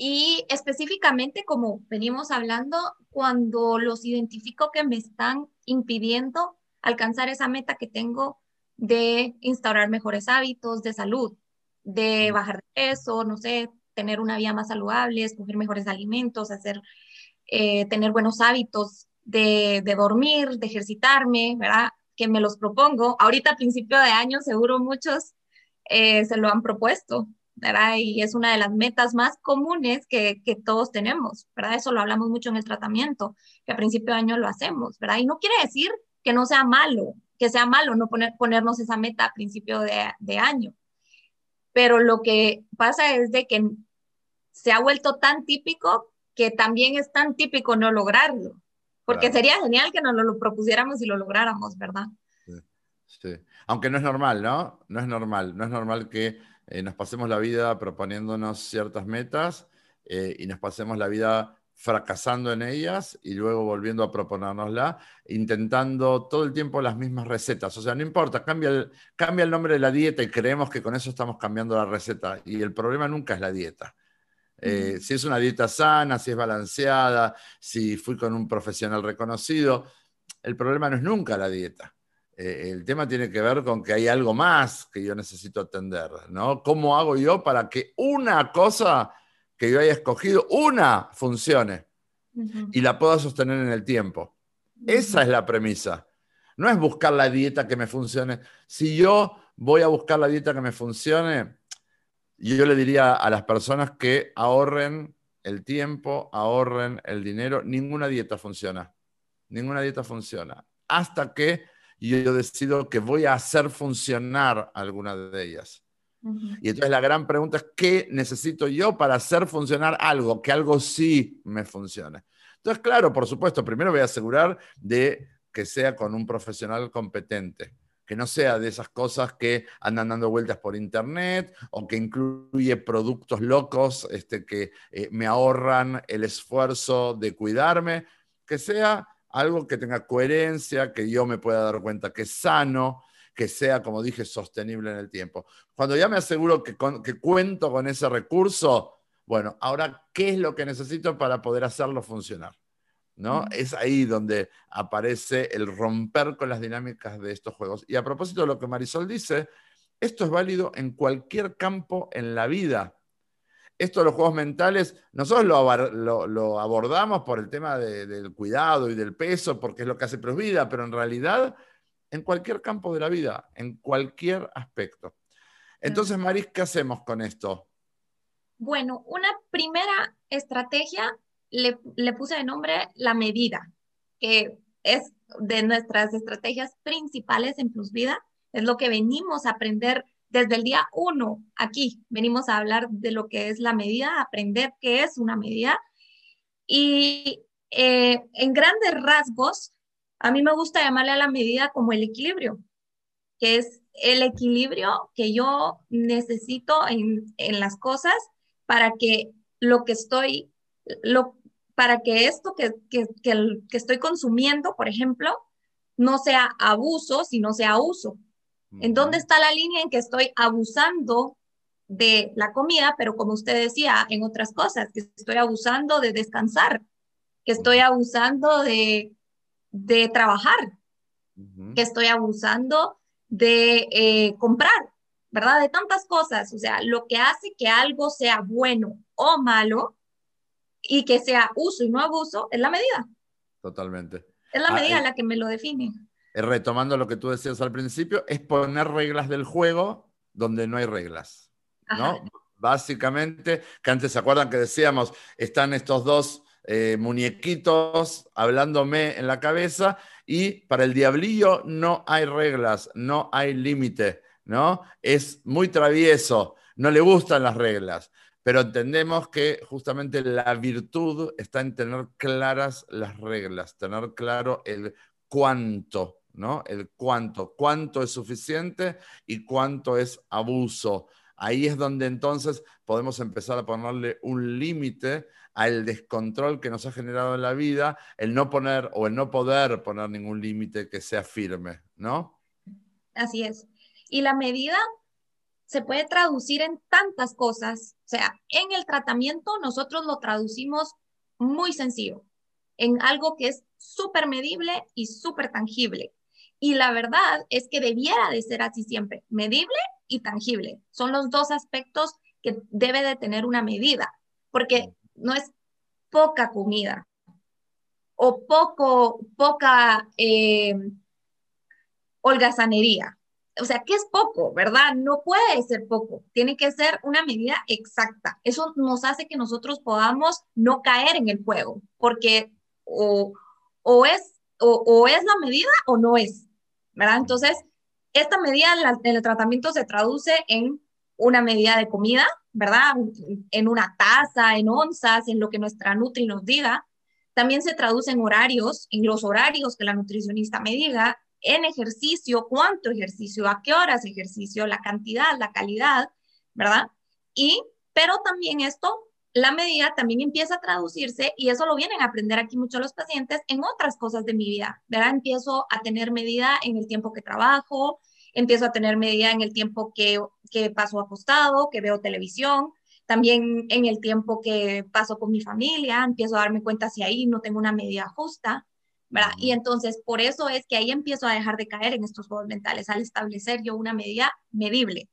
Y específicamente, como venimos hablando, cuando los identifico que me están impidiendo alcanzar esa meta que tengo de instaurar mejores hábitos de salud, de bajar de peso, no sé, tener una vida más saludable, escoger mejores alimentos, hacer, eh, tener buenos hábitos de, dormir, de ejercitarme, ¿verdad? Que me los propongo. Ahorita a principio de año seguro muchos eh, se lo han propuesto, ¿verdad? Y es una de las metas más comunes que, que, todos tenemos, ¿verdad? Eso lo hablamos mucho en el tratamiento, que a principio de año lo hacemos, ¿verdad? Y no quiere decir que no sea malo, que sea malo no poner, ponernos esa meta a principio de, de año. Pero lo que pasa es de que se ha vuelto tan típico que también es tan típico no lograrlo. Porque sería genial que nos lo, propusiéramos y lo lográramos, ¿verdad? Sí, sí. Aunque no es normal, ¿no? No es normal. No es normal que eh, nos pasemos la vida proponiéndonos ciertas metas eh, y nos pasemos la vida fracasando en ellas y luego volviendo a proponérnosla, intentando todo el tiempo las mismas recetas. O sea, no importa, cambia el, cambia el nombre de la dieta y creemos que con eso estamos cambiando la receta. Y el problema nunca es la dieta. Eh, si es una dieta sana, si es balanceada, si fui con un profesional reconocido, el problema no es nunca la dieta. Eh, el tema tiene que ver con que hay algo más que yo necesito atender, ¿no? ¿Cómo hago yo para que una cosa que yo haya escogido, una funcione y la pueda sostener en el tiempo? Esa es la premisa. No es buscar la dieta que me funcione. Si yo voy a buscar la dieta que me funcione, yo le diría a las personas que ahorren el tiempo, ahorren el dinero. Ninguna dieta funciona. Ninguna dieta funciona. Hasta que yo decido que voy a hacer funcionar alguna de ellas. Y entonces la gran pregunta es, ¿qué necesito yo para hacer funcionar algo? Que algo sí me funcione. Entonces, claro, por supuesto, primero voy a asegurar de que sea con un profesional competente, que no sea de esas cosas que andan dando vueltas por internet o que incluye productos locos este, que eh, me ahorran el esfuerzo de cuidarme, que sea algo que tenga coherencia, que yo me pueda dar cuenta que es sano, que sea, como dije, sostenible en el tiempo. Cuando ya me aseguro que, que cuento con ese recurso, bueno, ahora, ¿qué es lo que necesito para poder hacerlo funcionar? ¿no? Es ahí donde aparece el romper con las dinámicas de estos juegos. Y a propósito de lo que Marisol dice, esto es válido en cualquier campo en la vida. Esto de los juegos mentales, nosotros lo, abordamos por el tema del cuidado y del peso, porque es lo que hace Prosvida, pero en realidad en cualquier campo de la vida, en cualquier aspecto. Entonces, Maris, ¿qué hacemos con esto? Bueno, una primera estrategia le, puse de nombre la medida, que es de nuestras estrategias principales en Plus Vida, es lo que venimos a aprender desde el día uno aquí. Venimos a hablar de lo que es la medida, aprender qué es una medida. Y eh, en grandes rasgos, a mí me gusta llamarle a la medida como el equilibrio, que es el equilibrio que yo necesito en, las cosas para que lo que estoy, lo, para que esto que, que, que, estoy consumiendo, por ejemplo, no sea abuso, sino sea uso. ¿En dónde está la línea en que estoy abusando de la comida, pero como usted decía, en otras cosas, que estoy abusando de descansar, que estoy abusando de de trabajar, que estoy abusando de eh, comprar, ¿verdad? De tantas cosas. O sea, lo que hace que algo sea bueno o malo y que sea uso y no abuso es la medida. Totalmente. Es la ah, medida la que me lo define. Eh, retomando lo que tú decías al principio, es poner reglas del juego donde no hay reglas, ¿no? Básicamente, que antes se acuerdan que decíamos, están estos dos eh, muñequitos hablándome en la cabeza y para el diablillo no hay reglas, no hay límite, ¿no? Es muy travieso, no le gustan las reglas, pero entendemos que justamente la virtud está en tener claras las reglas, tener claro el cuánto, ¿no? El cuánto, cuánto es suficiente y cuánto es abuso. Ahí es donde entonces podemos empezar a ponerle un límite al descontrol que nos ha generado en la vida, el no poner o el no poder poner ningún límite que sea firme, ¿no? Así es. Y la medida se puede traducir en tantas cosas. O sea, en el tratamiento nosotros lo traducimos muy sencillo, en algo que es súper medible y súper tangible. Y la verdad es que debiera de ser así siempre, medible y tangible. Son los dos aspectos que debe de tener una medida, porque no es poca comida o poco, poca eh, holgazanería. O sea, ¿qué es poco, verdad? No puede ser poco, tiene que ser una medida exacta. Eso nos hace que nosotros podamos no caer en el juego, porque o, o es, o, es la medida o no es, ¿verdad? Entonces, esta medida en el tratamiento se traduce en una medida de comida, ¿verdad? En una taza, en onzas, en lo que nuestra Nutri nos diga. También se traduce en horarios, en los horarios que la nutricionista me diga, en ejercicio, cuánto ejercicio, a qué horas ejercicio, la cantidad, la calidad, ¿verdad? Y, pero también esto, la medida también empieza a traducirse, y eso lo vienen a aprender aquí muchos los pacientes, en otras cosas de mi vida, ¿verdad? Empiezo a tener medida en el tiempo que trabajo, empiezo a tener medida en el tiempo que, que paso acostado, que veo televisión, también en el tiempo que paso con mi familia, empiezo a darme cuenta si ahí no tengo una medida justa, ¿verdad? Y entonces, por eso es que ahí empiezo a dejar de caer en estos juegos mentales, al establecer yo una medida medible.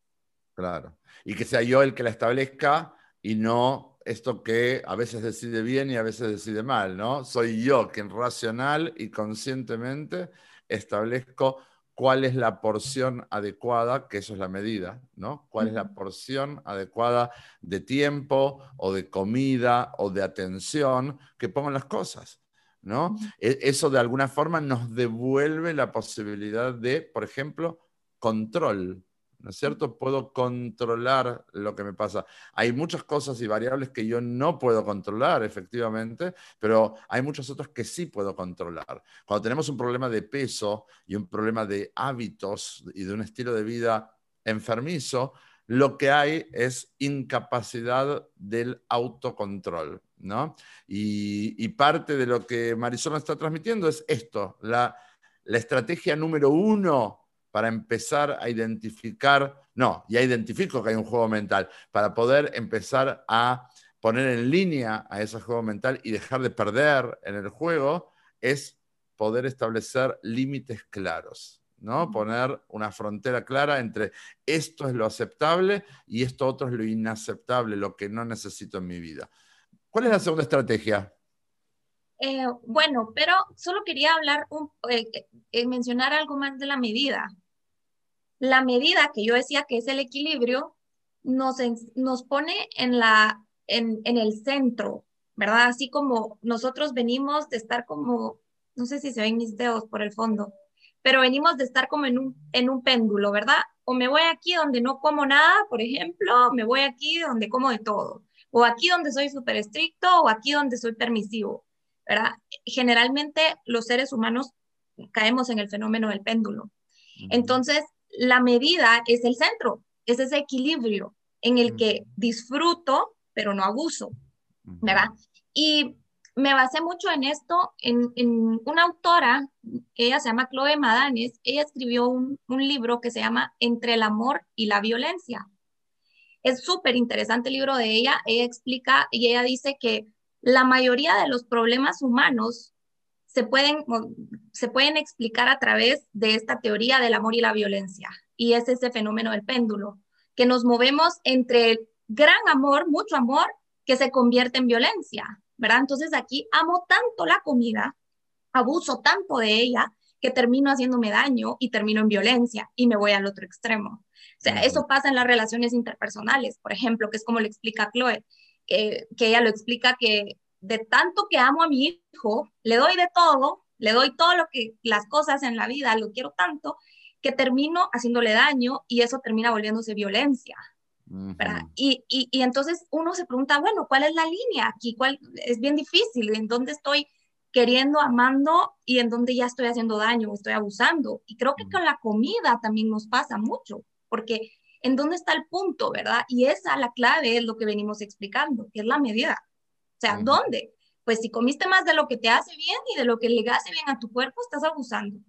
Claro. Y que sea yo el que la establezca y no esto que a veces decide bien y a veces decide mal, ¿no? Soy yo quien racional y conscientemente establezco cuál es la porción adecuada, que eso es la medida, ¿no? ¿Cuál es la porción adecuada de tiempo o de comida o de atención que pongan las cosas, ¿no? E, eso de alguna forma nos devuelve la posibilidad de, por ejemplo, control, ¿no es cierto? Puedo controlar lo que me pasa. Hay muchas cosas y variables que yo no puedo controlar, efectivamente, pero hay muchas otras que sí puedo controlar. Cuando tenemos un problema de peso y un problema de hábitos y de un estilo de vida enfermizo, lo que hay es incapacidad del autocontrol, ¿no? Y, parte de lo que Marisol está transmitiendo es esto, la, la estrategia número uno para empezar a identificar, no, ya identifico que hay un juego mental, para poder empezar a poner en línea a ese juego mental y dejar de perder en el juego, es poder establecer límites claros, ¿no? Poner una frontera clara entre esto es lo aceptable y esto otro es lo inaceptable, lo que no necesito en mi vida. ¿Cuál es la segunda estrategia? Eh, bueno, pero solo quería hablar, un, eh, eh, mencionar algo más de la medida, la medida que yo decía que es el equilibrio, nos, nos pone en, la, en, en el centro, ¿verdad? Así como nosotros venimos de estar como, no sé si se ven mis dedos por el fondo, pero venimos de estar como en un, en un péndulo, ¿verdad? O me voy aquí donde no como nada, por ejemplo, me voy aquí donde como de todo, o aquí donde soy súper estricto, o aquí donde soy permisivo, ¿verdad? Generalmente los seres humanos caemos en el fenómeno del péndulo. Entonces, la medida es el centro, es ese equilibrio en el que disfruto, pero no abuso, ¿verdad? Y me basé mucho en esto, en, una autora, ella se llama Chloe Madanes, ella escribió un, libro que se llama Entre el amor y la violencia. Es súper interesante el libro de ella, ella explica y ella dice que la mayoría de los problemas humanos se pueden, se pueden explicar a través de esta teoría del amor y la violencia. Y es ese fenómeno del péndulo, que nos movemos entre gran amor, mucho amor, que se convierte en violencia, ¿verdad? Entonces aquí amo tanto la comida, abuso tanto de ella, que termino haciéndome daño y termino en violencia y me voy al otro extremo. O sea, eso pasa en las relaciones interpersonales, por ejemplo, que es como le explica Chloe, que ella lo explica que de tanto que amo a mi hijo, le doy de todo, le doy todo lo que las cosas en la vida, lo quiero tanto, que termino haciéndole daño y eso termina volviéndose violencia. y, y, y, entonces uno se pregunta, bueno, ¿cuál es la línea aquí? ¿Cuál? Es bien difícil, ¿en dónde estoy queriendo, amando y en dónde ya estoy haciendo daño, estoy abusando? Y creo que con la comida también nos pasa mucho, porque en dónde está el punto, ¿verdad? Y esa, la clave, es lo que venimos explicando, que es la medida. O sea, ¿dónde? Pues si comiste más de lo que te hace bien y de lo que le hace bien a tu cuerpo, estás abusando.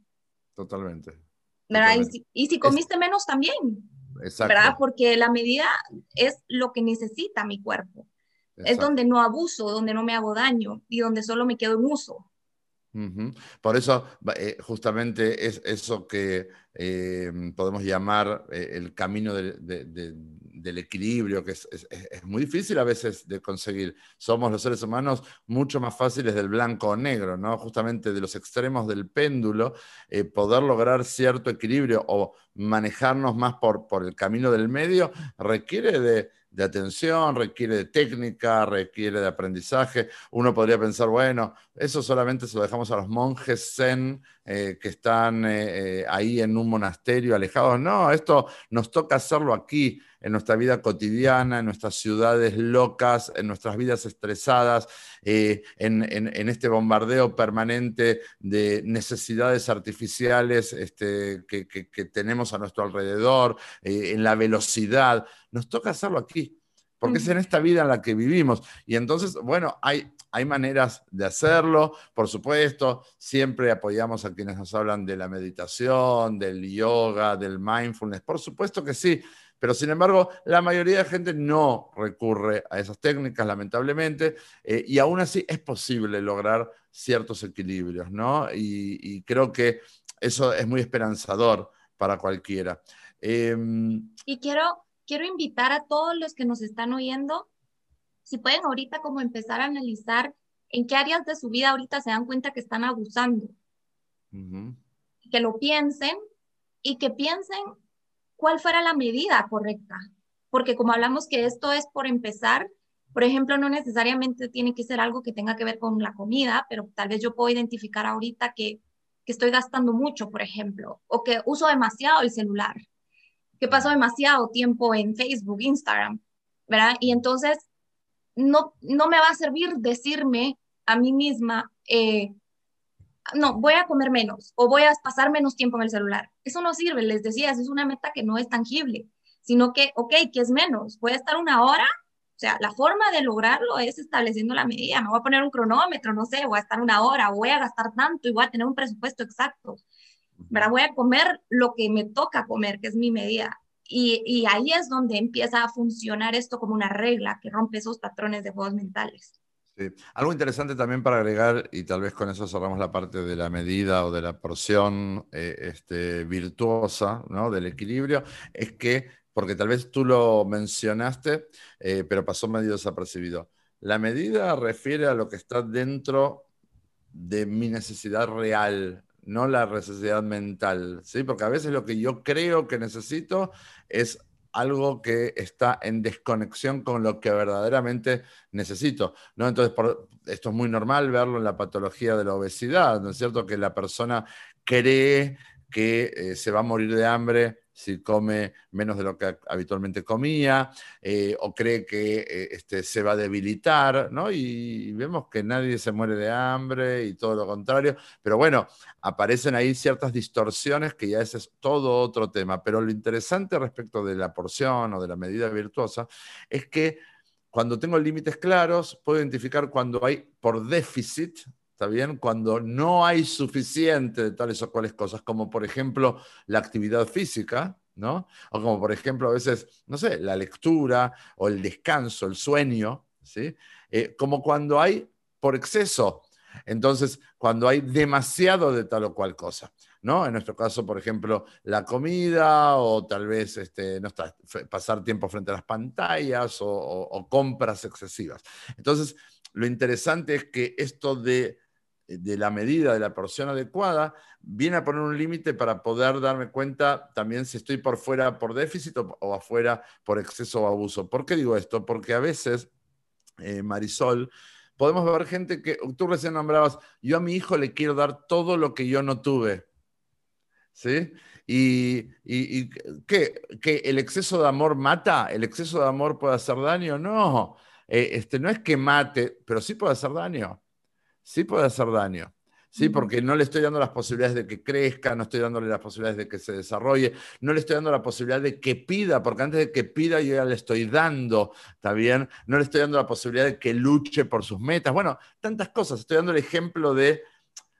Totalmente. ¿Verdad? Y, si, comiste menos también. Exacto. ¿Verdad? Porque la medida es lo que necesita mi cuerpo. Es donde no abuso, donde no me hago daño y donde solo me quedo en uso. Por eso, eh, justamente es eso que eh, podemos llamar eh, el camino del equilibrio, que es, muy difícil a veces de conseguir. Somos los seres humanos mucho más fáciles del blanco o negro, ¿no? Justamente de los extremos del péndulo, poder lograr cierto equilibrio o manejarnos más por el camino del medio requiere de de atención, requiere de técnica, requiere de aprendizaje. Uno podría pensar, bueno, eso solamente se lo dejamos a los monjes zen eh, que están eh, eh, ahí en un monasterio alejados. No, esto nos toca hacerlo aquí, en nuestra vida cotidiana, en nuestras ciudades locas, en nuestras vidas estresadas, en, este bombardeo permanente de necesidades artificiales este, que, que, tenemos a nuestro alrededor, en la velocidad. Nos toca hacerlo aquí porque es en esta vida en la que vivimos. Y entonces, bueno, hay, hay maneras de hacerlo, por supuesto, siempre apoyamos a quienes nos hablan de la meditación, del yoga, del mindfulness, por supuesto que sí, pero sin embargo, la mayoría de gente no recurre a esas técnicas, lamentablemente, eh, y aún así es posible lograr ciertos equilibrios, ¿no? Y, creo que eso es muy esperanzador para cualquiera. Em, y quiero quiero invitar a todos los que nos están oyendo, si pueden ahorita como empezar a analizar en qué áreas de su vida ahorita se dan cuenta que están abusando. Que lo piensen y que piensen cuál fuera la medida correcta. Porque como hablamos que esto es por empezar, por ejemplo, no necesariamente tiene que ser algo que tenga que ver con la comida, pero tal vez yo puedo identificar ahorita que, que estoy gastando mucho, por ejemplo, o que uso demasiado el celular, que paso demasiado tiempo en Facebook, Instagram, ¿verdad? Y entonces no, no me va a servir decirme a mí misma, eh, no, voy a comer menos o voy a pasar menos tiempo en el celular. Eso no sirve, les decía, es una meta que no es tangible, sino que, ok, ¿qué es menos? Voy a estar una hora, o sea, la forma de lograrlo es estableciendo la medida, me voy a poner un cronómetro, no sé, voy a estar una hora, voy a gastar tanto y voy a tener un presupuesto exacto. ¿verdad? Voy a comer lo que me toca comer, que es mi medida. Y, y, ahí es donde empieza a funcionar esto como una regla que rompe esos patrones de juegos mentales. Sí. Algo interesante también para agregar, y tal vez con eso cerramos la parte de la medida o de la porción eh, este, virtuosa, ¿no? del equilibrio, es que, porque tal vez tú lo mencionaste, eh, pero pasó medio desapercibido, la medida refiere a lo que está dentro de mi necesidad real, no la necesidad mental, ¿sí? Porque a veces lo que yo creo que necesito es algo que está en desconexión con lo que verdaderamente necesito. ¿no? Entonces, esto es muy normal verlo en la patología de la obesidad, ¿no es cierto? Que la persona cree que eh, se va a morir de hambre si come menos de lo que habitualmente comía, eh, o cree que eh, este, se va a debilitar, ¿no? Y, vemos que nadie se muere de hambre y todo lo contrario, pero bueno, aparecen ahí ciertas distorsiones que ya ese es todo otro tema, pero lo interesante respecto de la porción o de la medida virtuosa es que cuando tengo límites claros, puedo identificar cuando hay por déficit, ¿está bien? Cuando no hay suficiente de tales o cuales cosas, como por ejemplo la actividad física, ¿no? O como por ejemplo a veces, no sé, la lectura o el descanso, el sueño, ¿sí? Eh, como cuando hay por exceso. Entonces, cuando hay demasiado de tal o cual cosa, ¿no? En nuestro caso, por ejemplo, la comida o tal vez este, no está, pasar tiempo frente a las pantallas o compras excesivas. Entonces, lo interesante es que esto de de la medida, de la porción adecuada, viene a poner un límite para poder darme cuenta también si estoy por fuera por déficit o, afuera por exceso o abuso. ¿Por qué digo esto? Porque a veces, eh, Marisol, podemos ver gente que, tú recién nombrabas, yo a mi hijo le quiero dar todo lo que yo no tuve. ¿Sí? ¿Y, y, ¿qué? ¿Que el exceso de amor mata? ¿El exceso de amor puede hacer daño? No. Eh, este, no es que mate, pero sí puede hacer daño sí puede hacer daño. Sí, porque no le estoy dando las posibilidades de que crezca, no estoy dándole las posibilidades de que se desarrolle, no le estoy dando la posibilidad de que pida, porque antes de que pida yo ya le estoy dando, ¿está bien? No le estoy dando la posibilidad de que luche por sus metas. Bueno, tantas cosas. Estoy dando el ejemplo de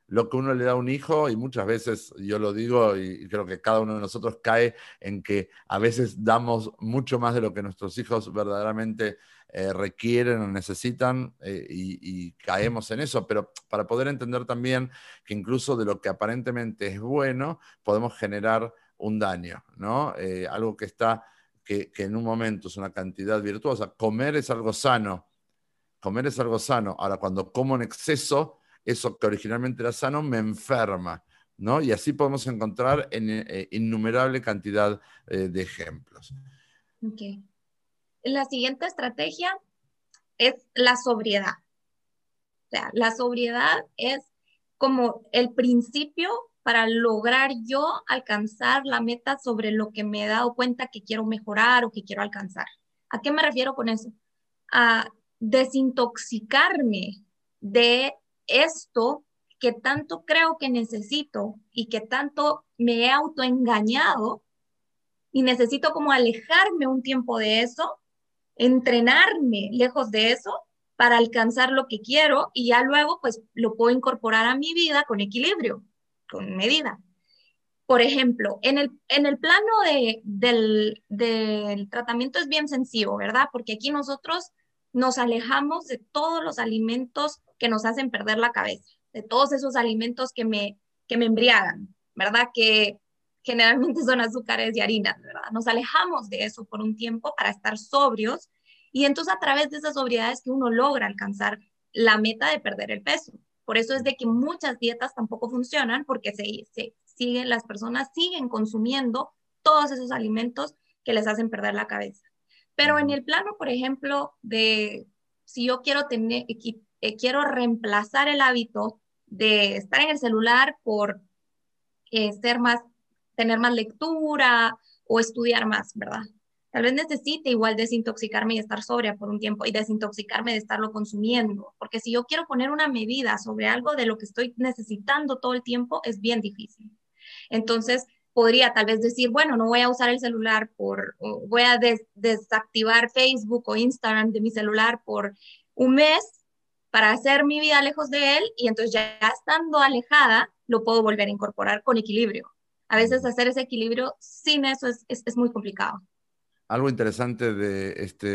lo que uno le da a un hijo y muchas veces yo lo digo y creo que cada uno de nosotros cae en que a veces damos mucho más de lo que nuestros hijos verdaderamente eh, requieren o necesitan eh, y, caemos en eso, pero para poder entender también que incluso de lo que aparentemente es bueno, podemos generar un daño, ¿no? Eh, algo que está, que, que en un momento es una cantidad virtuosa. Comer es algo sano, comer es algo sano. Ahora, cuando como en exceso, eso que originalmente era sano me enferma. ¿no? Y así podemos encontrar en eh, innumerable cantidad eh, de ejemplos. Okay. La siguiente estrategia es la sobriedad. O sea, la sobriedad es como el principio para lograr yo alcanzar la meta sobre lo que me he dado cuenta que quiero mejorar o que quiero alcanzar. ¿A qué me refiero con eso? A desintoxicarme de esto que tanto creo que necesito y que tanto me he autoengañado y necesito como alejarme un tiempo de eso, entrenarme lejos de eso para alcanzar lo que quiero y ya luego pues lo puedo incorporar a mi vida con equilibrio, con medida. Por ejemplo, en el, en el plano de, del, del tratamiento es bien sencillo, ¿verdad? Porque aquí nosotros nos alejamos de todos los alimentos que nos hacen perder la cabeza, de todos esos alimentos que me, que me embriagan, ¿verdad? Que generalmente son azúcares y harinas, ¿verdad? Nos alejamos de eso por un tiempo para estar sobrios y entonces a través de esas sobriedades que uno logra alcanzar la meta de perder el peso. Por eso es de que muchas dietas tampoco funcionan porque se, se, siguen, las personas siguen consumiendo todos esos alimentos que les hacen perder la cabeza. Pero en el plano, por ejemplo, de si yo quiero tener, eh, quiero reemplazar el hábito de estar en el celular por eh, ser más, tener más lectura o estudiar más, ¿verdad? Tal vez necesite igual desintoxicarme y estar sobria por un tiempo y desintoxicarme de estarlo consumiendo, porque si yo quiero poner una medida sobre algo de lo que estoy necesitando todo el tiempo, es bien difícil. Entonces, podría tal vez decir, bueno, no voy a usar el celular por, voy a desactivar Facebook o Instagram de mi celular por un mes para hacer mi vida lejos de él y entonces ya estando alejada, lo puedo volver a incorporar con equilibrio. A veces hacer ese equilibrio sin eso es, es, muy complicado. Algo interesante de este,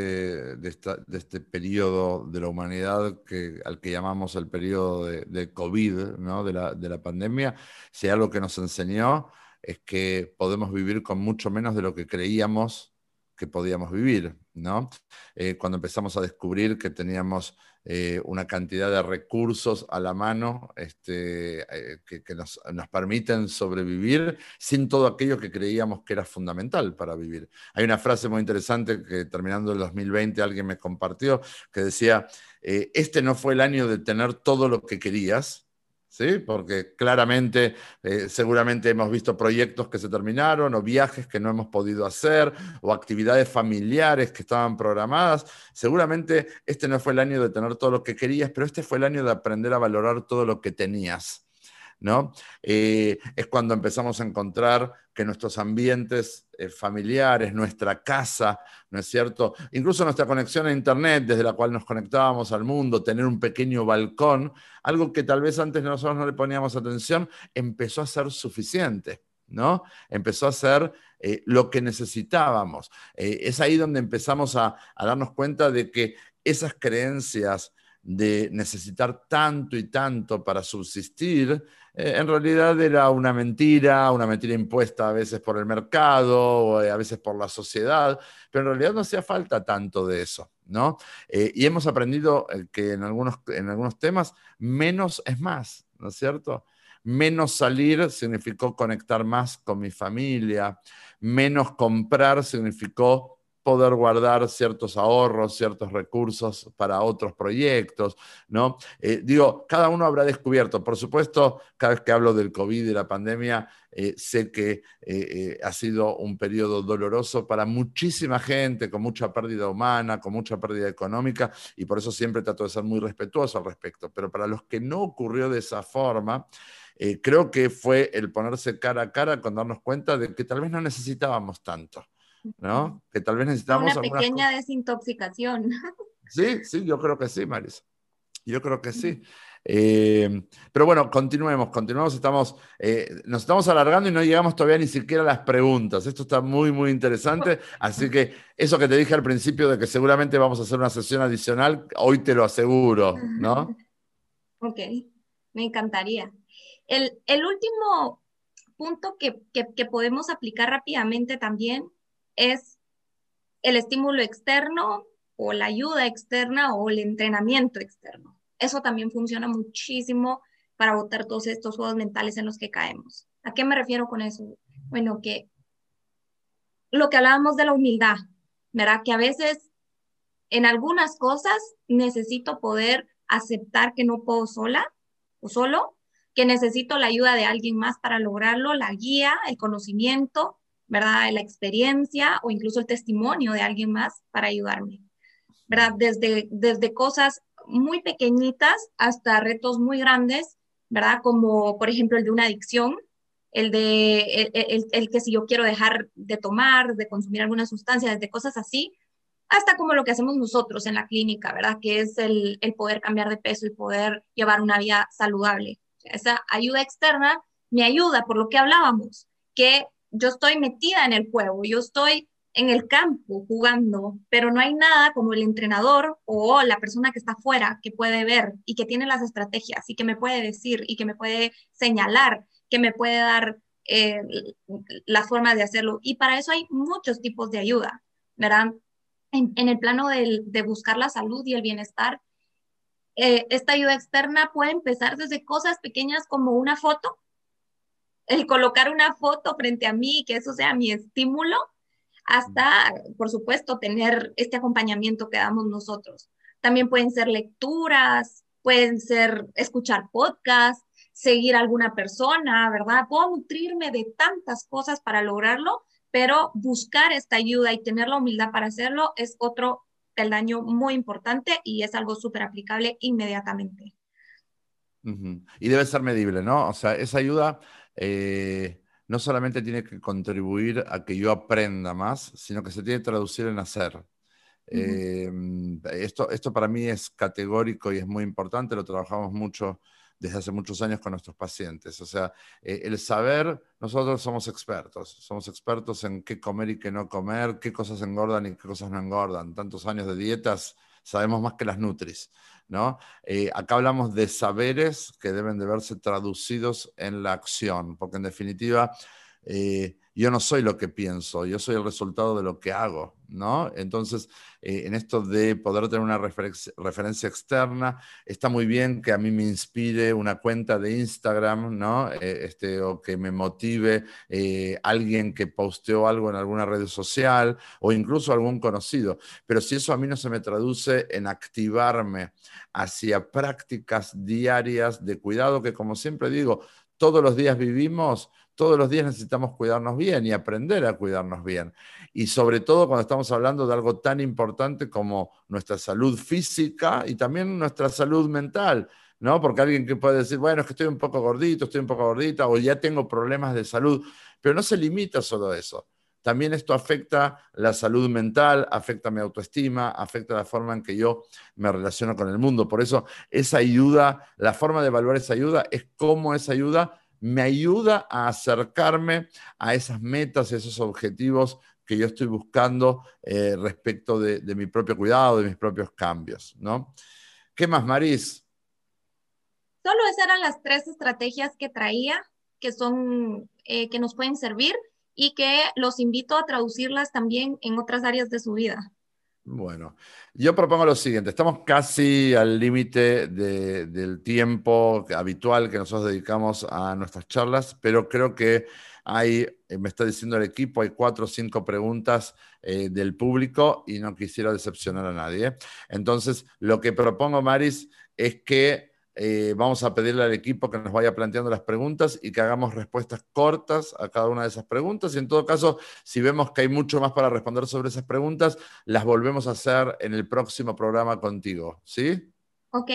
de, de, este periodo de la humanidad que, al que llamamos el periodo de, de COVID, ¿no? de, la, de la pandemia, si algo que nos enseñó es que podemos vivir con mucho menos de lo que creíamos que podíamos vivir, ¿no? Eh, cuando empezamos a descubrir que teníamos eh, una cantidad de recursos a la mano este, eh, que, nos, permiten sobrevivir sin todo aquello que creíamos que era fundamental para vivir. Hay una frase muy interesante que terminando el 2020 alguien me compartió que decía, este no fue el año de tener todo lo que querías, ¿sí? Porque claramente, eh, seguramente hemos visto proyectos que se terminaron o viajes que no hemos podido hacer o actividades familiares que estaban programadas. Seguramente este no fue el año de tener todo lo que querías, pero este fue el año de aprender a valorar todo lo que tenías. ¿no? Eh, es cuando empezamos a encontrar que nuestros ambientes eh, familiares, nuestra casa, ¿no es cierto? Incluso nuestra conexión a Internet, desde la cual nos conectábamos al mundo, tener un pequeño balcón, algo que tal vez antes nosotros no le poníamos atención, empezó a ser suficiente. ¿no? Empezó a ser eh, lo que necesitábamos. es ahí donde empezamos a darnos cuenta de que esas creencias de necesitar tanto y tanto para subsistir, eh, en realidad era una mentira, una mentira impuesta a veces por el mercado, o eh, a veces por la sociedad, pero en realidad no hacía falta tanto de eso, ¿no? Eh, y hemos aprendido que en algunos, en algunos temas menos es más, ¿no es cierto? Menos salir significó conectar más con mi familia, menos comprar significó poder guardar ciertos ahorros, ciertos recursos para otros proyectos, ¿no? Eh, digo, cada uno habrá descubierto, por supuesto, cada vez que hablo del COVID y la pandemia, eh, sé que eh, ha sido un periodo doloroso para muchísima gente, con mucha pérdida humana, con mucha pérdida económica, y por eso siempre trato de ser muy respetuoso al respecto, pero para los que no ocurrió de esa forma, creo que fue el ponerse cara a cara con darnos cuenta de que tal vez no necesitábamos tanto. ¿No? Que tal vez necesitamos... Una pequeña desintoxicación. Sí, sí, yo creo que sí, Marisa. Yo creo que sí. Eh, pero bueno, continuemos, continuemos. Estamos, eh, nos estamos alargando y no llegamos todavía ni siquiera a las preguntas. Esto está muy, muy interesante. Así que eso que te dije al principio de que seguramente vamos a hacer una sesión adicional, hoy te lo aseguro, ¿no? Ok, me encantaría. El, el último punto que, que, que podemos aplicar rápidamente también es el estímulo externo o la ayuda externa o el entrenamiento externo. Eso también funciona muchísimo para botar todos estos juegos mentales en los que caemos. ¿A qué me refiero con eso? Bueno, que lo que hablábamos de la humildad, ¿verdad? Que a veces en algunas cosas necesito poder aceptar que no puedo sola o solo, que necesito la ayuda de alguien más para lograrlo, la guía, el conocimiento, ¿verdad? La experiencia o incluso el testimonio de alguien más para ayudarme, ¿verdad? Desde, desde cosas muy pequeñitas hasta retos muy grandes, ¿verdad? Como por ejemplo el de una adicción, el de el, el, que si yo quiero dejar de tomar, de consumir alguna sustancia, desde cosas así, hasta como lo que hacemos nosotros en la clínica, ¿verdad? Que es el, el poder cambiar de peso y poder llevar una vida saludable. Esa ayuda externa me ayuda por lo que hablábamos, que yo estoy metida en el juego, yo estoy en el campo jugando, pero no hay nada como el entrenador o la persona que está afuera que puede ver y que tiene las estrategias y que me puede decir y que me puede señalar, que me puede dar eh, las formas de hacerlo. Y para eso hay muchos tipos de ayuda, ¿verdad? En, el plano de buscar la salud y el bienestar, eh, esta ayuda externa puede empezar desde cosas pequeñas como una foto el colocar una foto frente a mí, que eso sea mi estímulo, hasta, por supuesto, tener este acompañamiento que damos nosotros. También pueden ser lecturas, pueden ser escuchar podcasts, seguir a alguna persona, ¿verdad? Puedo nutrirme de tantas cosas para lograrlo, pero buscar esta ayuda y tener la humildad para hacerlo es otro peldaño muy importante y es algo súper aplicable inmediatamente. Y debe ser medible, ¿no? O sea, esa ayuda eh, no solamente tiene que contribuir a que yo aprenda más, sino que se tiene que traducir en hacer. Em, esto, esto para mí es categórico y es muy importante, lo trabajamos mucho desde hace muchos años con nuestros pacientes. O sea, eh, el saber, nosotros somos expertos, somos expertos en qué comer y qué no comer, qué cosas engordan y qué cosas no engordan. Tantos años de dietas, sabemos más que las Nutris. ¿No? Eh, acá hablamos de saberes que deben de verse traducidos en la acción, porque en definitiva eh, yo no soy lo que pienso, yo soy el resultado de lo que hago, ¿no? Entonces, eh, en esto de poder tener una referencia externa, está muy bien que a mí me inspire una cuenta de Instagram, ¿no? Eh, este, o que me motive alguien que posteó algo en alguna red social o incluso algún conocido. Pero si eso a mí no se me traduce en activarme hacia prácticas diarias de cuidado, que como siempre digo, todos los días vivimos, todos los días necesitamos cuidarnos bien y aprender a cuidarnos bien. Y sobre todo cuando estamos hablando de algo tan importante como nuestra salud física y también nuestra salud mental. ¿no? Porque alguien que puede decir, bueno, es que estoy un poco gordito, estoy un poco gordita, o ya tengo problemas de salud, pero no se limita solo a eso. También esto afecta la salud mental, afecta mi autoestima, afecta la forma en que yo me relaciono con el mundo. Por eso esa ayuda, la forma de evaluar esa ayuda es cómo esa ayuda me ayuda a acercarme a esas metas, esos objetivos que yo estoy buscando eh, respecto de, mi propio cuidado, de mis propios cambios, ¿no? ¿Qué más, Maris? Solo esas eran las tres estrategias que traía, que son, eh, que nos pueden servir y que los invito a traducirlas también en otras áreas de su vida. Bueno, yo propongo lo siguiente, estamos casi al límite del tiempo habitual que nosotros dedicamos a nuestras charlas, pero creo que hay, eh, me está diciendo el equipo, hay cuatro o cinco preguntas eh, del público y no quisiera decepcionar a nadie. Entonces, lo que propongo, Maris, es que eh, vamos a pedirle al equipo que nos vaya planteando las preguntas y que hagamos respuestas cortas a cada una de esas preguntas. Y en todo caso, si vemos que hay mucho más para responder sobre esas preguntas, las volvemos a hacer en el próximo programa contigo. ¿Sí? Ok.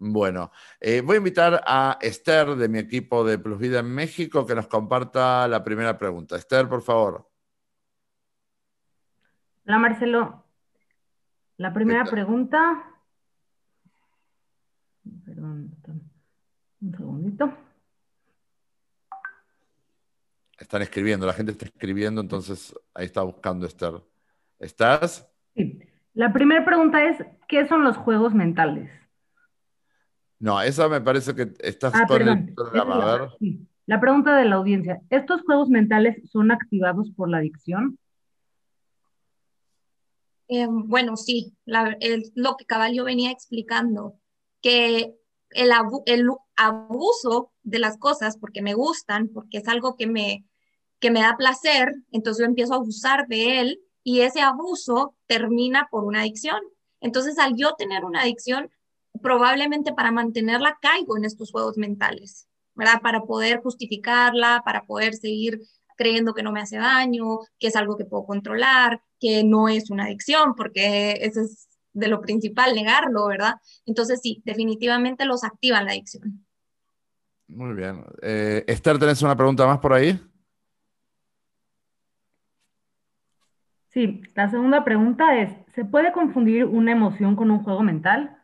Bueno, eh, voy a invitar a Esther de mi equipo de Plus Vida en México que nos comparta la primera pregunta. Esther, por favor. Hola, Marcelo. La primera pregunta Perdón, un segundito. Están escribiendo, la gente está escribiendo, entonces ahí está buscando Esther. ¿Estás? Sí. La primera pregunta es, ¿qué son los juegos mentales? No, esa me parece que estás ah, con el programa. La pregunta de la audiencia, ¿estos juegos mentales son activados por la adicción? Eh, bueno, sí, lo que Caballo venía explicando que el, abuso de las cosas, porque me gustan, porque es algo que me, que me da placer, entonces yo empiezo a abusar de él y ese abuso termina por una adicción. Entonces, al yo tener una adicción, probablemente para mantenerla caigo en estos juegos mentales, ¿verdad? Para poder justificarla, para poder seguir creyendo que no me hace daño, que es algo que puedo controlar, que no es una adicción, porque ese es de lo principal, negarlo, ¿verdad? Entonces sí, definitivamente los activan la adicción. Muy bien. Eh, Esther, ¿tenés una pregunta más por ahí? Sí, la segunda pregunta es, ¿se puede confundir una emoción con un juego mental?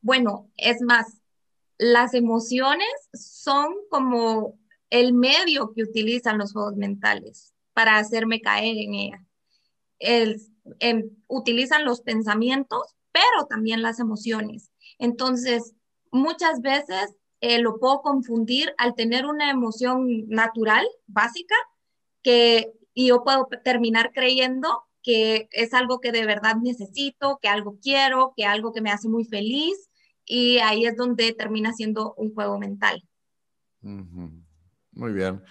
Bueno, es más, las emociones son como el medio que utilizan los juegos mentales para hacerme caer en ella. El, Em, utilizan los pensamientos, pero también las emociones. Entonces, muchas veces eh, lo puedo confundir al tener una emoción natural, básica, que yo puedo terminar creyendo que es algo que de verdad necesito, que algo quiero, que algo que me hace muy feliz, y ahí es donde termina siendo un juego mental. Muy bien.